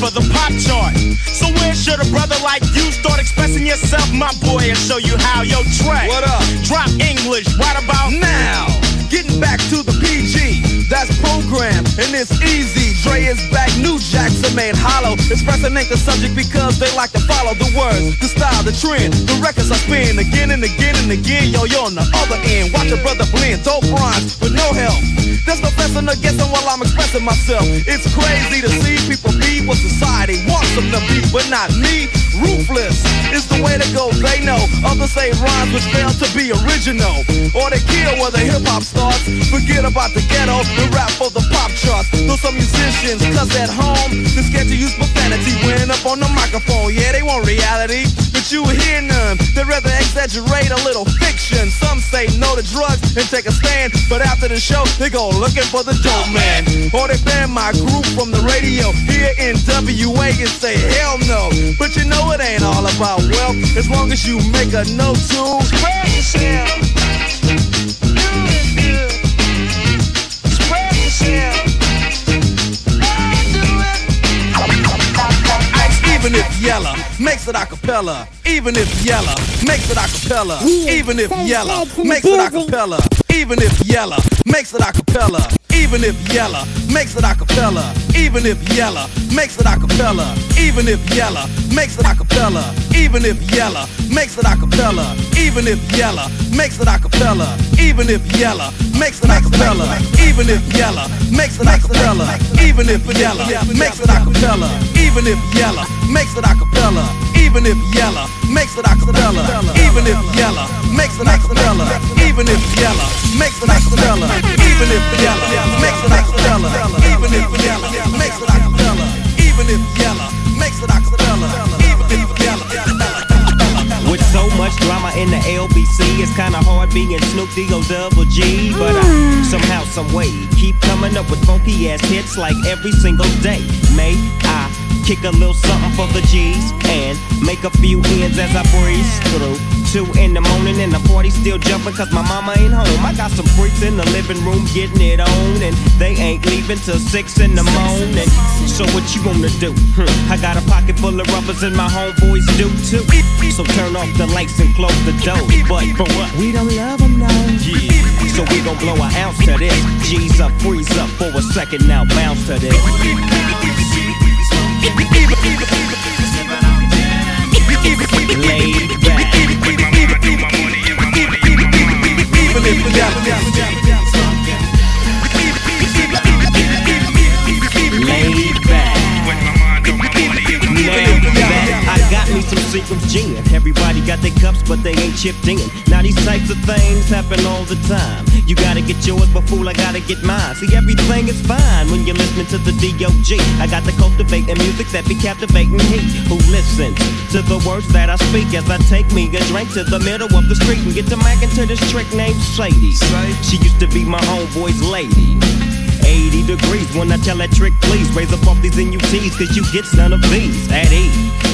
For the pop chart. So where should a brother like you start expressing yourself, my boy, and show you how? Yo, track? What up? Drop English right about now. Getting back to the PG, that's program, and it's easy. Dre is back, new jacks are made hollow. Expressing ain't the subject because they like to follow the words, the style, the trend. The records I spin again and again and again. Yo, yo, on the other end, watch a brother blend dope rhymes with no help. There's no fessing or guessing while I'm expressing myself. It's crazy to see people be what society wants them to be, but not me. Ruthless is the way to go, they know. Others say rhymes which fail to be original. Or they kill where the hip hop starts. Forget about the ghetto and rap for the pop charts. Though some musicians cuss at home, they're scared to use profanity when up on the microphone. Yeah, they want reality, but you hear none. They'd rather exaggerate a little fiction. Some say no to drugs and take a stand, but after the show, they go looking for the dope man. Or they ban my group from the radio here in WA and say hell no. But you know it ain't all about wealth as long as you make a note to spread yourself. Do it good. Spread yourself. Even if Yella makes it a cappella, even if Yella makes it a cappella, even if Yella makes it a cappella, even if Yella makes it a cappella, even if Yella makes it a cappella, even if Yella makes it a cappella, even if Yella makes it a cappella, even if Yella makes it a cappella, even if Yella makes it a cappella, even if Yella makes it a cappella, even if Yella makes it a cappella, even if Yella makes it a cappella, even if Yella makes it a cappella, even if Yella makes it a cappella, even if Yella makes it a cappella, even if Yella makes it a cappella, even if Yella makes it a cappella, even if Yella makes it a cappella, even if Yella makes it a cappella, even if Yella. With so much drama in the LBC, it's kinda hard being Snoop D-O double G. But I somehow, some way, keep coming up with funky ass hits like every single day. May I kick a little something for the G's and make a few ends as I breeze through. Two in the morning and the party still jumping cause my mama ain't home. I got some freaks in the living room getting it on and they ain't leaving till six in the morning. So what you gonna do? Hmm, I got a pocket full of rubbers and my homeboys do too. So turn off the lights and close the door. But for what? We don't love them now. Yeah. So we gon' blow an ounce to this. G's up, freeze up for a second now, bounce to this. Laid me some secret gin. Everybody got their cups, but they ain't chipped in. Now these types of things happen all the time. You gotta get yours, but fool, I gotta get mine. See, everything is fine when you're listening to the D.O.G. I got the cultivating music that be captivating he who listens to the words that I speak as I take me a drink to the middle of the street and get to macking to this trick named Sadie. She used to be my homeboy's lady. 80 degrees when I tell that trick, please raise up off these NUTs, cause you get none of these at ease.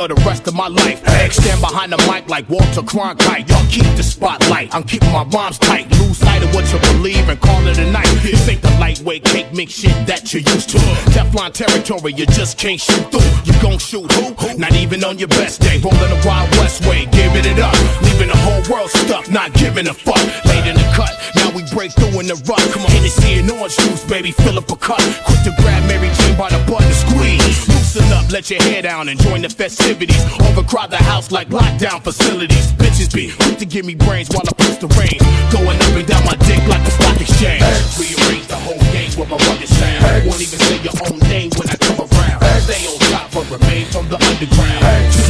of the rest of my life. Stand behind the mic like Walter Cronkite. Y'all keep the spotlight. I'm keeping my rhymes tight. Lose sight of what you believe and call it a night. This ain't the lightweight cake mix shit that you're used to. Teflon territory, you just can't shoot through. You gon' shoot who? Not even on your best day. Rolling the Wild West way, giving it up. Leaving the whole world stuck, not giving a fuck. Late in the cut, now we break through in the rut. Come on, Hennessy and orange juice, baby, fill up a cup. Quick to grab Mary Jane by the button, squeeze. Loosen up, let your hair down and join the festivities. Overcrowd the house like lockdown facilities. Bitches be quick to give me brains while I push the reins. Going up and down my dick like the stock exchange. Rearrange the whole game with my rugged sound. Won't even say your own name when I come around. Stay on top but remain from the underground. To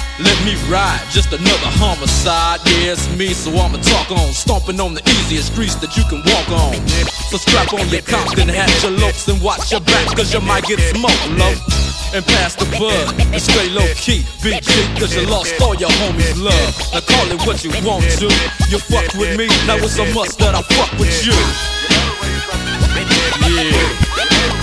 Let me ride, just another homicide. Yeah, it's me, so I'ma talk on. Stomping on the easiest streets that you can walk on. So strap on your Compton hat, your lopes, and watch your back, cause you might get smoked, low. And pass the bud, and stay low key. Big G, cause you lost all your homies' love. Now call it what you want to. You fuck with me, now it's a must that I fuck with you. Yeah,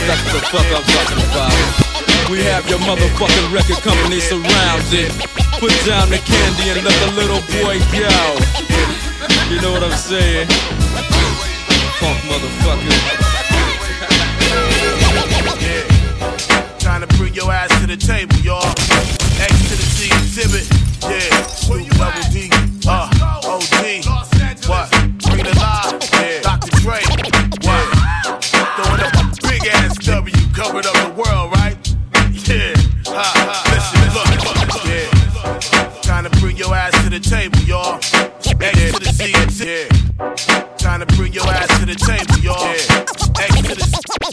that's the fuck I'm talking about. We have your motherfucking record company surrounded. Put down the candy and let the little boy go. You know what I'm saying? Funk motherfucker. Trying to bring your ass to the table, y'all. X to the Z Xzibit.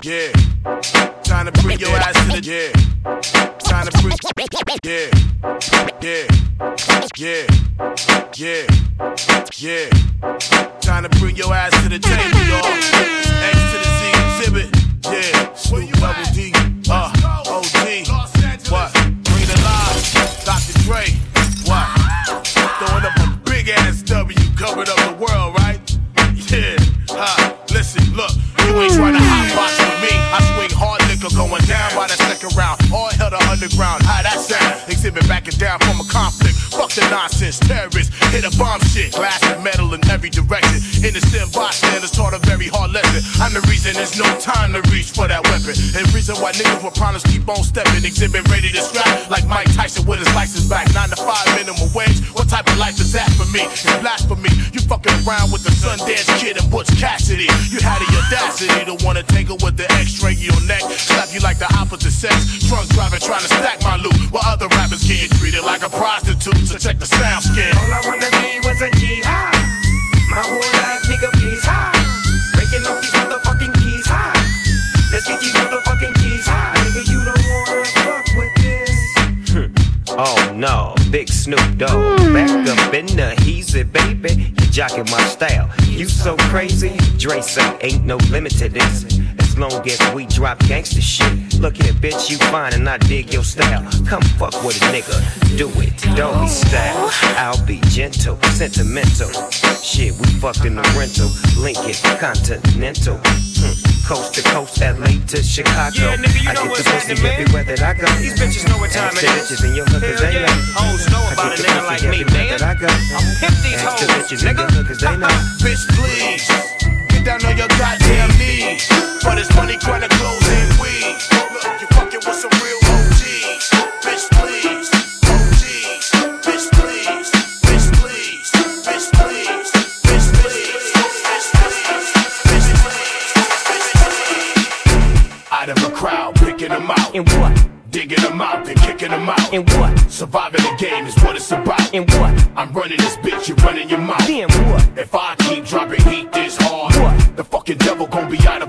Yeah. Trying to bring your ass to the yeah. Trying to bring yeah. Yeah. Yeah. Yeah. Yeah. Trying to bring your ass to the table, y'all. X to the Z Xzibit. Yeah. Snoop Double D. by the second round. All hell to underground. How that sound? Xzibit backing down from a conflict. The nonsense. Terrorists hit a bomb shit. Glass and metal in every direction. Innocent bystanders taught a very hard lesson. I'm the reason there's no time to reach for that weapon. And reason why niggas with problems keep on stepping. Xzibit ready to scrap like Mike Tyson with his license back. Nine to five minimum wage. What type of life is that for me? it's blasphemy. You fucking around with the Sundance Kid and Butch Cassidy. You had the audacity to wanna take her with the X-ray your neck, slap you like the opposite sex. Drunk driving, trying to stack my loot, while other rappers getting treated like a prostitute. So check the sound skin. All I wanna be was a jihad. My whole life, nigga, please high. Breaking off these motherfucking keys high. Let's get these motherfucking keys high. Nigga, you don't wanna fuck with this. Oh no, big Snoop Dogg. Back up in the heezy, baby. You jocking my style. You so crazy. Dre say ain't no limit to this. As long as we drop gangsta shit. Look here, bitch, you fine and I dig your style. Come fuck with a nigga. Do it, doggy style. I'll be gentle, sentimental. Shit, we fucked in the rental. Lincoln, Continental. Hmm. Coast to coast, LA to Chicago. Yeah, nigga, you I know get what's the pussy happening, man. everywhere that I go. These bitches know what time Ask it the is. bitches in your 'cause Hell they yeah. know. Hoes know about a the nigga like me, man. that I go. I'm pimp these Ask the hoes, bitches in nigga. your hood 'cause they know. Bitch, please. Get down on your goddamn knees. For this money, trying to close in. You fucking with some real OGs. Bitch, please. OGs. Bitch, please. Bitch, please. Bitch, please. Bitch, please. Bitch, please. Bitch, please. Out of a crowd, picking them out. In what? Digging them out, then kicking them out. In what? Surviving the game is what it's about. In what? I'm running this bitch, you're running your mouth. Then what? If I keep dropping heat this hard, What? the fucking devil gon' be out of.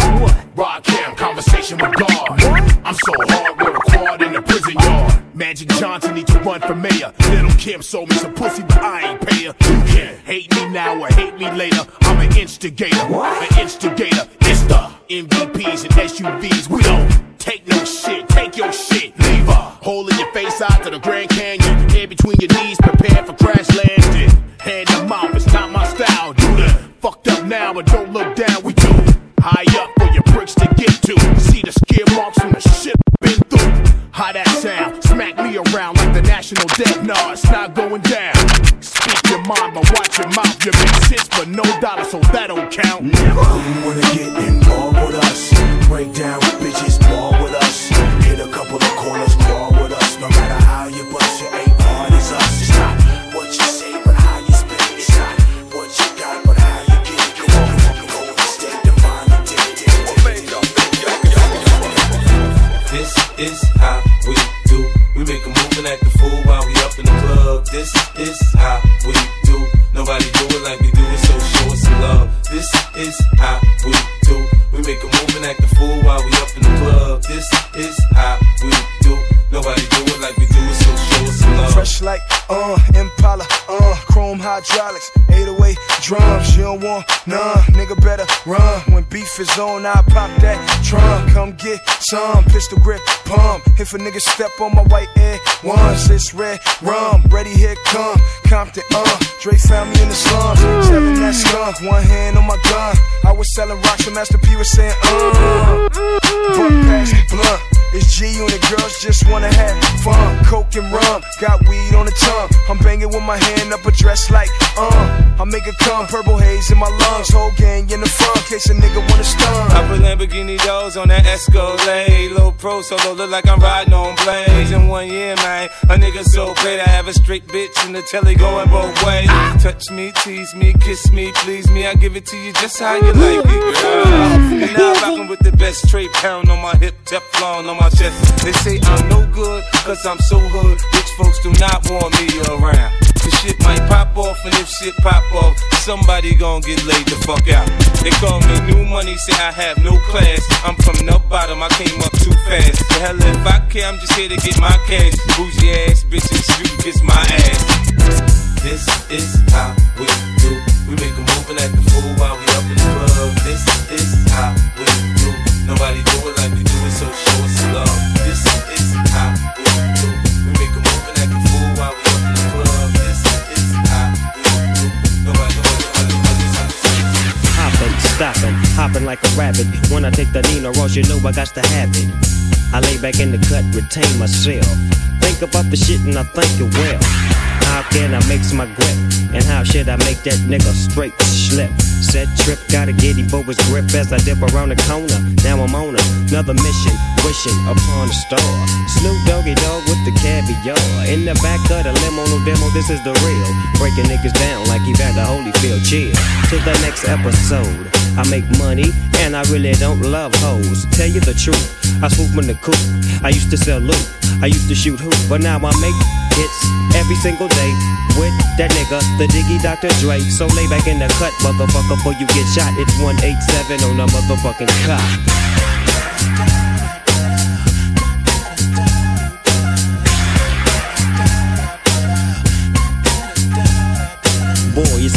And what? Rod Cam, conversation with God. I'm so hard, we're a quad in the prison yard. Magic Johnson need to run for mayor. Lil' Kim sold me some pussy, but I ain't pay her. You can hate me now or hate me later. I'm an instigator. What? An instigator. It's the MVPs and SUVs. We don't take no shit. Take your shit. Leave a hole in your face out to the Grand Canyon. Head between your knees, prepare for crash landing. Hand them out, it's not my style. Do the fucked up now, but don't look down. We high up for your bricks to get to. See the skid marks from the shit been through. How that sound? Smack me around like the national debt. Nah, it's not going down. Speak your mind, but watch your mouth. You make sense, but no dollar, so that don't count. Never wanna get involved with us. Break down bitches, ball is how we do. Nobody do it like we do it, so show us some love. This is how we do. We make a move and act a fool while we up in the club. This is how we do. Nobody do it like we do it, so show us some love. Fresh like, uh, Impala, uh, chrome hydraulics, 808 drums. You don't want none, nigga better run. When beef is on, I pop that trunk. Come get some pistol grip pump. If a nigga step on my white air ones, it's red rum. Ready, here come Compton, uh. Dre found me in the slums, selling that skunk. One hand on my gun. I was selling rocks and Master P was saying, uh. Buck past the blunt. It's G and the girls just wanna have fun. Coke and rum, got weed on the tongue. I'm banging with my hand up a dress like, uh. I make it come, purple haze in my lungs. Whole gang in the front, case a nigga wanna stun. I put Lamborghini doors on that Escalade. Low pro solo, look like I'm riding on blades. In one year, man, a nigga so paid. I have a straight bitch in the telly going both ways. Touch me, tease me, kiss me, please me. I give it to you just how you like it, girl. And now I'm rocking with the best straight pound on my hip, Teflon on my chest. They say I'm no good, cause I'm so hood. Rich folks do not want me around. Cause shit might pop off, and if shit pop off, somebody gon' get laid the fuck out. They call me new money, say I have no class. I'm from the bottom, I came up too fast. The hell if I care, I'm just here to get my cash. Bougie ass bitches, you kiss my ass. This is how we do. We make a move and act the fool while we up in the club. This is how we do. Nobody do it like we do hopping like a rabbit. When I take the Nina Ross, you know I got to have it. I lay back in the cut, retain myself. Think about the shit and I think it well. How can I mix my grip? And how should I make that nigga straight slip? Set trip, gotta get him for his grip as I dip around the corner. Now I'm on another mission, wishing upon a star. Snoop Doggy Dogg with the caviar. In the back of the limo, no demo, this is the real. Breaking niggas down like he had the Holyfield. Chill to the next episode. I make money and I really don't love hoes. Tell you the truth, I swoop in the coop. I used to sell loot, I used to shoot hoop, but now I make hits every single day with that nigga, the Diggy Dr. Dre. So lay back in the cut, motherfucker, before you get shot. It's 187 on a motherfucking cop.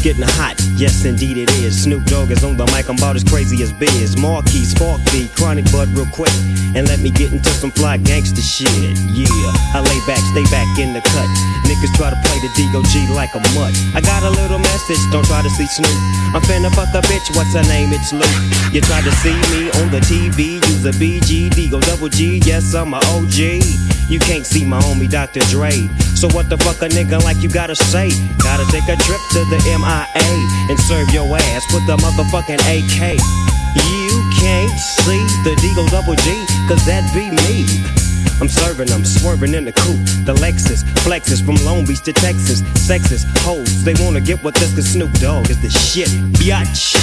Getting hot. Yes, indeed it is. Snoop Dogg is on the mic. I'm about as crazy as Biz. Markie, Spark B, Chronic Bud, real quick. And let me get into some fly gangster shit. Yeah, I lay back, stay back in the cut. Niggas try to play the DOG like a mutt. I got a little message, don't try to see Snoop. I'm finna fuck a bitch, what's her name? It's Luke. You try to see me on the TV, use a BG, go double G. Yes, I'm a OG. You can't see my homie Dr. Dre. So what the fuck a nigga like you gotta say? Gotta take a trip to the MIA and serve your ass with the motherfucking AK. You can't see the Deagle Double G, cause that be me. I'm serving them, swerving in the coupe. The Lexus flexes from Long Beach to Texas. Sexist hoes, they wanna get with us cause Snoop Dogg is the shit, biatch.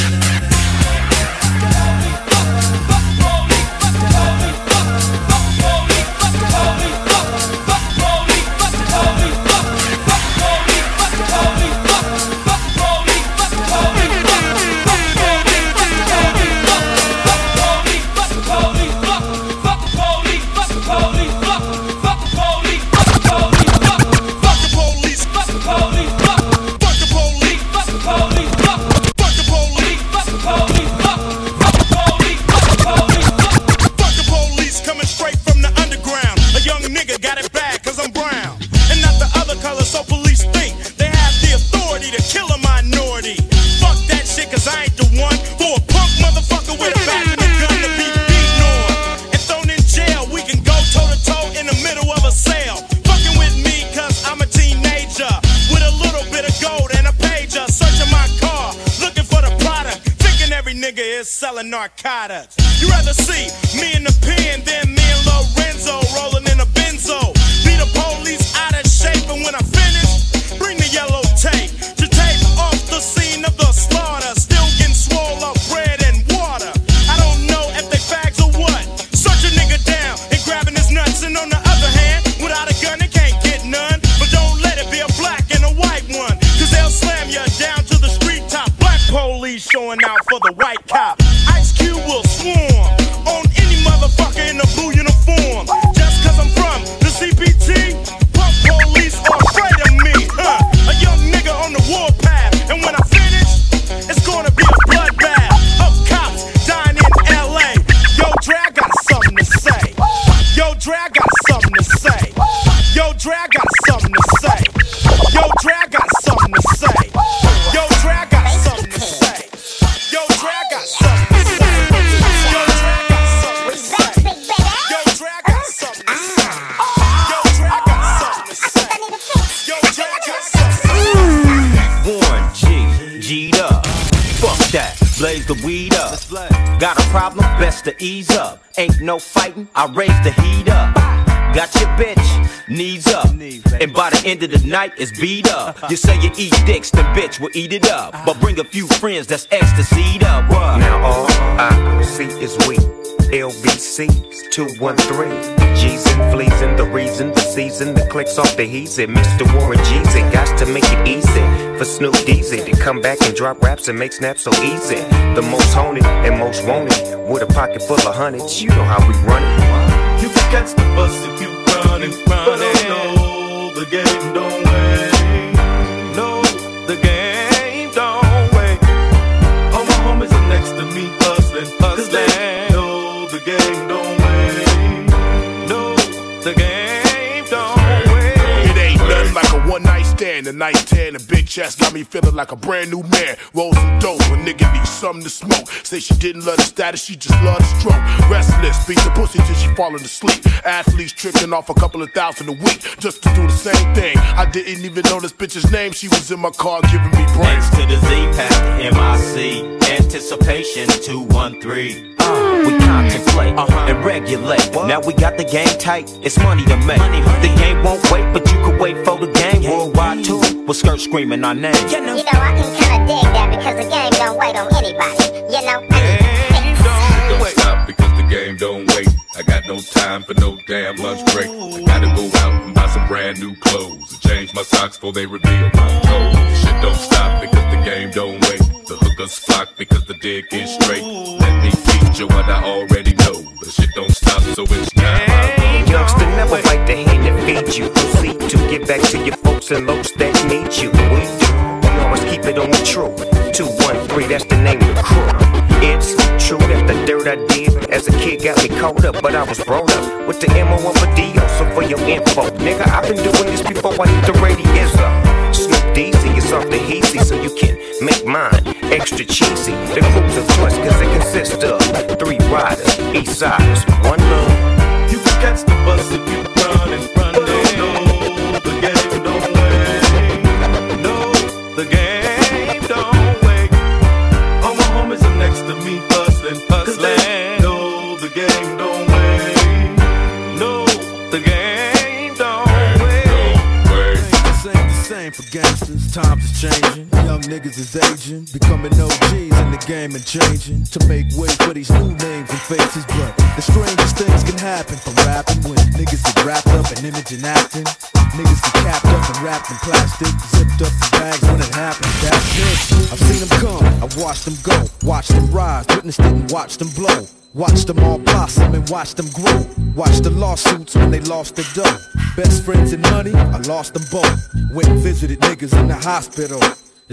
Narcotics. You rather see to ease up. Ain't no fighting, I raise the heat up. Got your bitch, knees up. And by the end of the night, it's beat up. You say you eat dicks, then bitch will eat it up. But bring a few friends that's ecstasy up. Now all I see is we. LBC's 213. G's and fleas and the reason the season the clicks off the he's it. Mr. Warren G's it. Got to make it easy for Snoop Dizzy to come back and drop raps and make snaps so easy. The most haunted and most wanted with a pocket full of hundreds. You know how we run it. You can catch the bus if you run and run oh it. No, the game don't again. One night a nice tan and big chest got me feeling like a brand new man. Roll some dope, a nigga needs something to smoke. Say she didn't love the status, she just loved the stroke. Restless, beat the pussy till she falling asleep. Athletes tripping off a couple of thousand a week just to do the same thing. I didn't even know this bitch's name. She was in my car giving me brains. X to the Z past the MIC. Anticipation 213. Uh, we contemplate and regulate. Now we got the game tight. It's money to make. The game won't wait, but you could wait for the game. Worldwide too. With skirt screaming our name. You know, I can kinda dig that because the game don't wait on anybody. You know? Don't stop because the game don't wait. I got no time for no damn lunch break. I gotta go out and buy some brand new clothes and change my socks before they reveal my toes. Shit don't stop because the game don't wait. The hookers flock because the dick is straight. Let me teach you what I already know. The shit don't stop, so it's time I roll. Youngster never like the hand that feeds you. Proceed to get back to your folks and folks that need as a kid got me caught up, but I was brought up with the MO of a DO. So for your info, nigga, I've been doing this before I hit the radius up. Snoop Dizzy is off the heezy, so you can make mine extra cheesy. The crew's of choice, cause it consists of three riders, east siders, one love. You can catch the bus if you Times is changing. Young niggas is aging. Becoming OGs in the game and changing. To make way for these new names and faces. But the strangest things can happen from rapping when niggas get wrapped up in image and acting. Niggas get capped up and wrapped in plastic. Zipped up in bags when it happens. That's it. I've seen them come. I've watched them go. Watched them rise. Witnessed it and watched them blow. Watch them all blossom and watch them grow. Watch the lawsuits when they lost their dough. Best friends and money, I lost them both. Went and visited niggas in the hospital.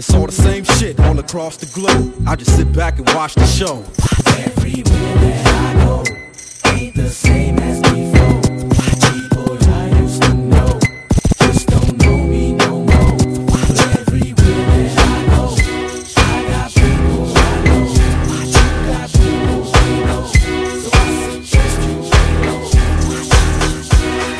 It's all the same shit all across the globe. I just sit back and watch the show. Everywhere that I go ain't the same as before. People I used to know just don't know me no more. Everywhere that I go, I got people I know. You got people we know. So I suggest you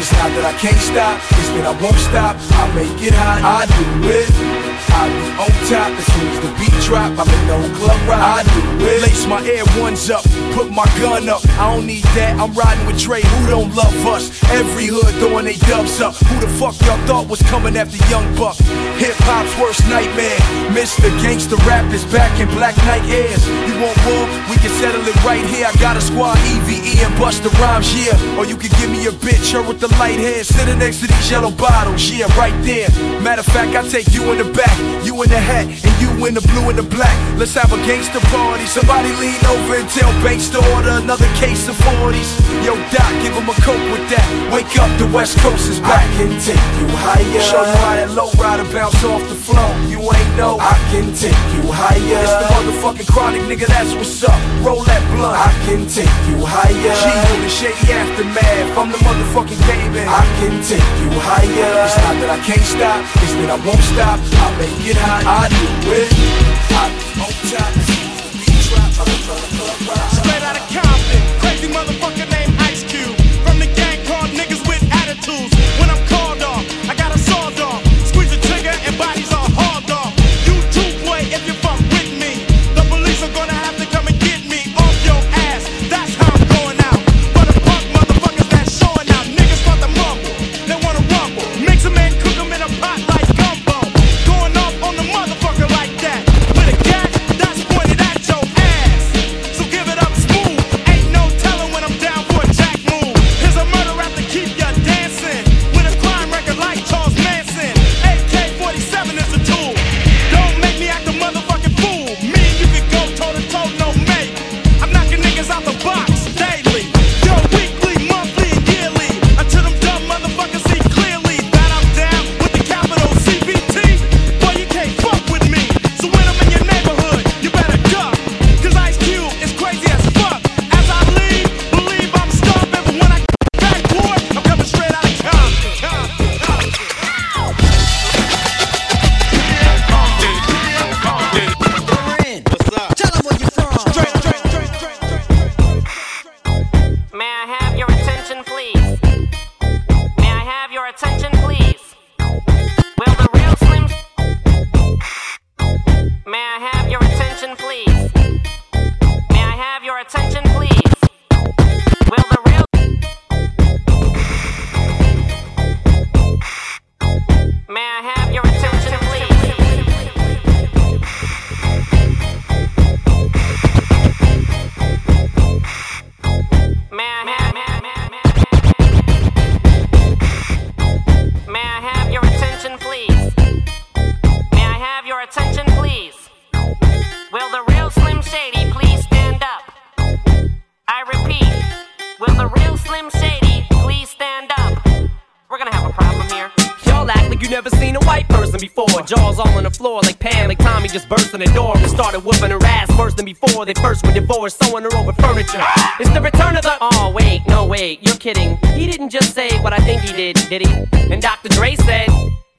It's not that I can't stop, it's that I won't stop. I make it hot, I do it. I on top as soon as the beat drop. I'm in the whole club ride. I do it. Lace my air ones up, put my gun up. I don't need that. I'm riding with Dre. Who don't love us? Every hood throwing they dubs up. Who the fuck y'all thought was coming after Young Buck? Hip hop's worst nightmare. Mr. Gangsta Rap is back in Black Knight airs. You want war? We can settle it right here. I got a squad EVE and Busta Rhymes, yeah. Or you can give me a bitch, her with the light hair, sitting next to these yellow bottles, yeah, right there. Matter of fact, I take you in the back, you in the hat, and you in the blue and the black. Let's have a gangster party. Somebody lean over and tell Banks to order another case of 40s. Yo, Doc, give him a coke with that. Wake up, the West Coast is back. I can take you higher. Show you how that low rider bounce off the floor. You ain't know. I can take you higher. It's the motherfucking chronic, nigga, that's what's up. Roll that blunt. I can take you higher. G with the shady aftermath. I'm the motherfucking baby. I can take you higher. It's not that I can't stop, it's that I won't stop. I make it hot. I do it. Be on top. Beat drop. Straight out of Compton, crazy motherfucker Just burst in the door and started whooping her ass worse than before. They first were divorced, sewing her over furniture. It's the return of the. Oh wait, no wait, you're kidding. He didn't just say what I think he did, did he? And Dr. Dre said.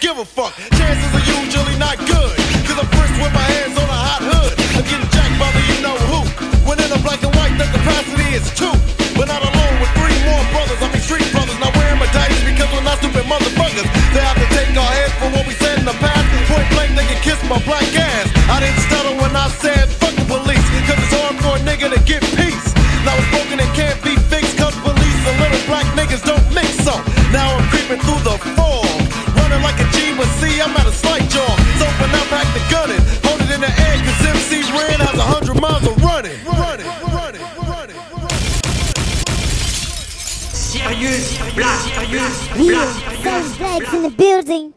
give a fuck. Chances are usually not good. Cause I'm first with my hands on a hot hood. I'm getting jacked by the you know who. When in a black and white, the capacity is two. But not alone with three more brothers. I mean street brothers. Now wearing my medallions because we're not stupid motherfuckers. They have to take our heads for what we said in the past. Point blank, they can kiss my black ass. I didn't stutter when I said fuck the police. Cause it's hard for a nigga to get peace. Now it's broken and can't be fixed. Cause police and little black niggas don't mix so. Now I'm creeping through the MC Ren has a hundred miles of running. Running, running, running. Serious, black, serious, Yeah, Savage Black's in the building.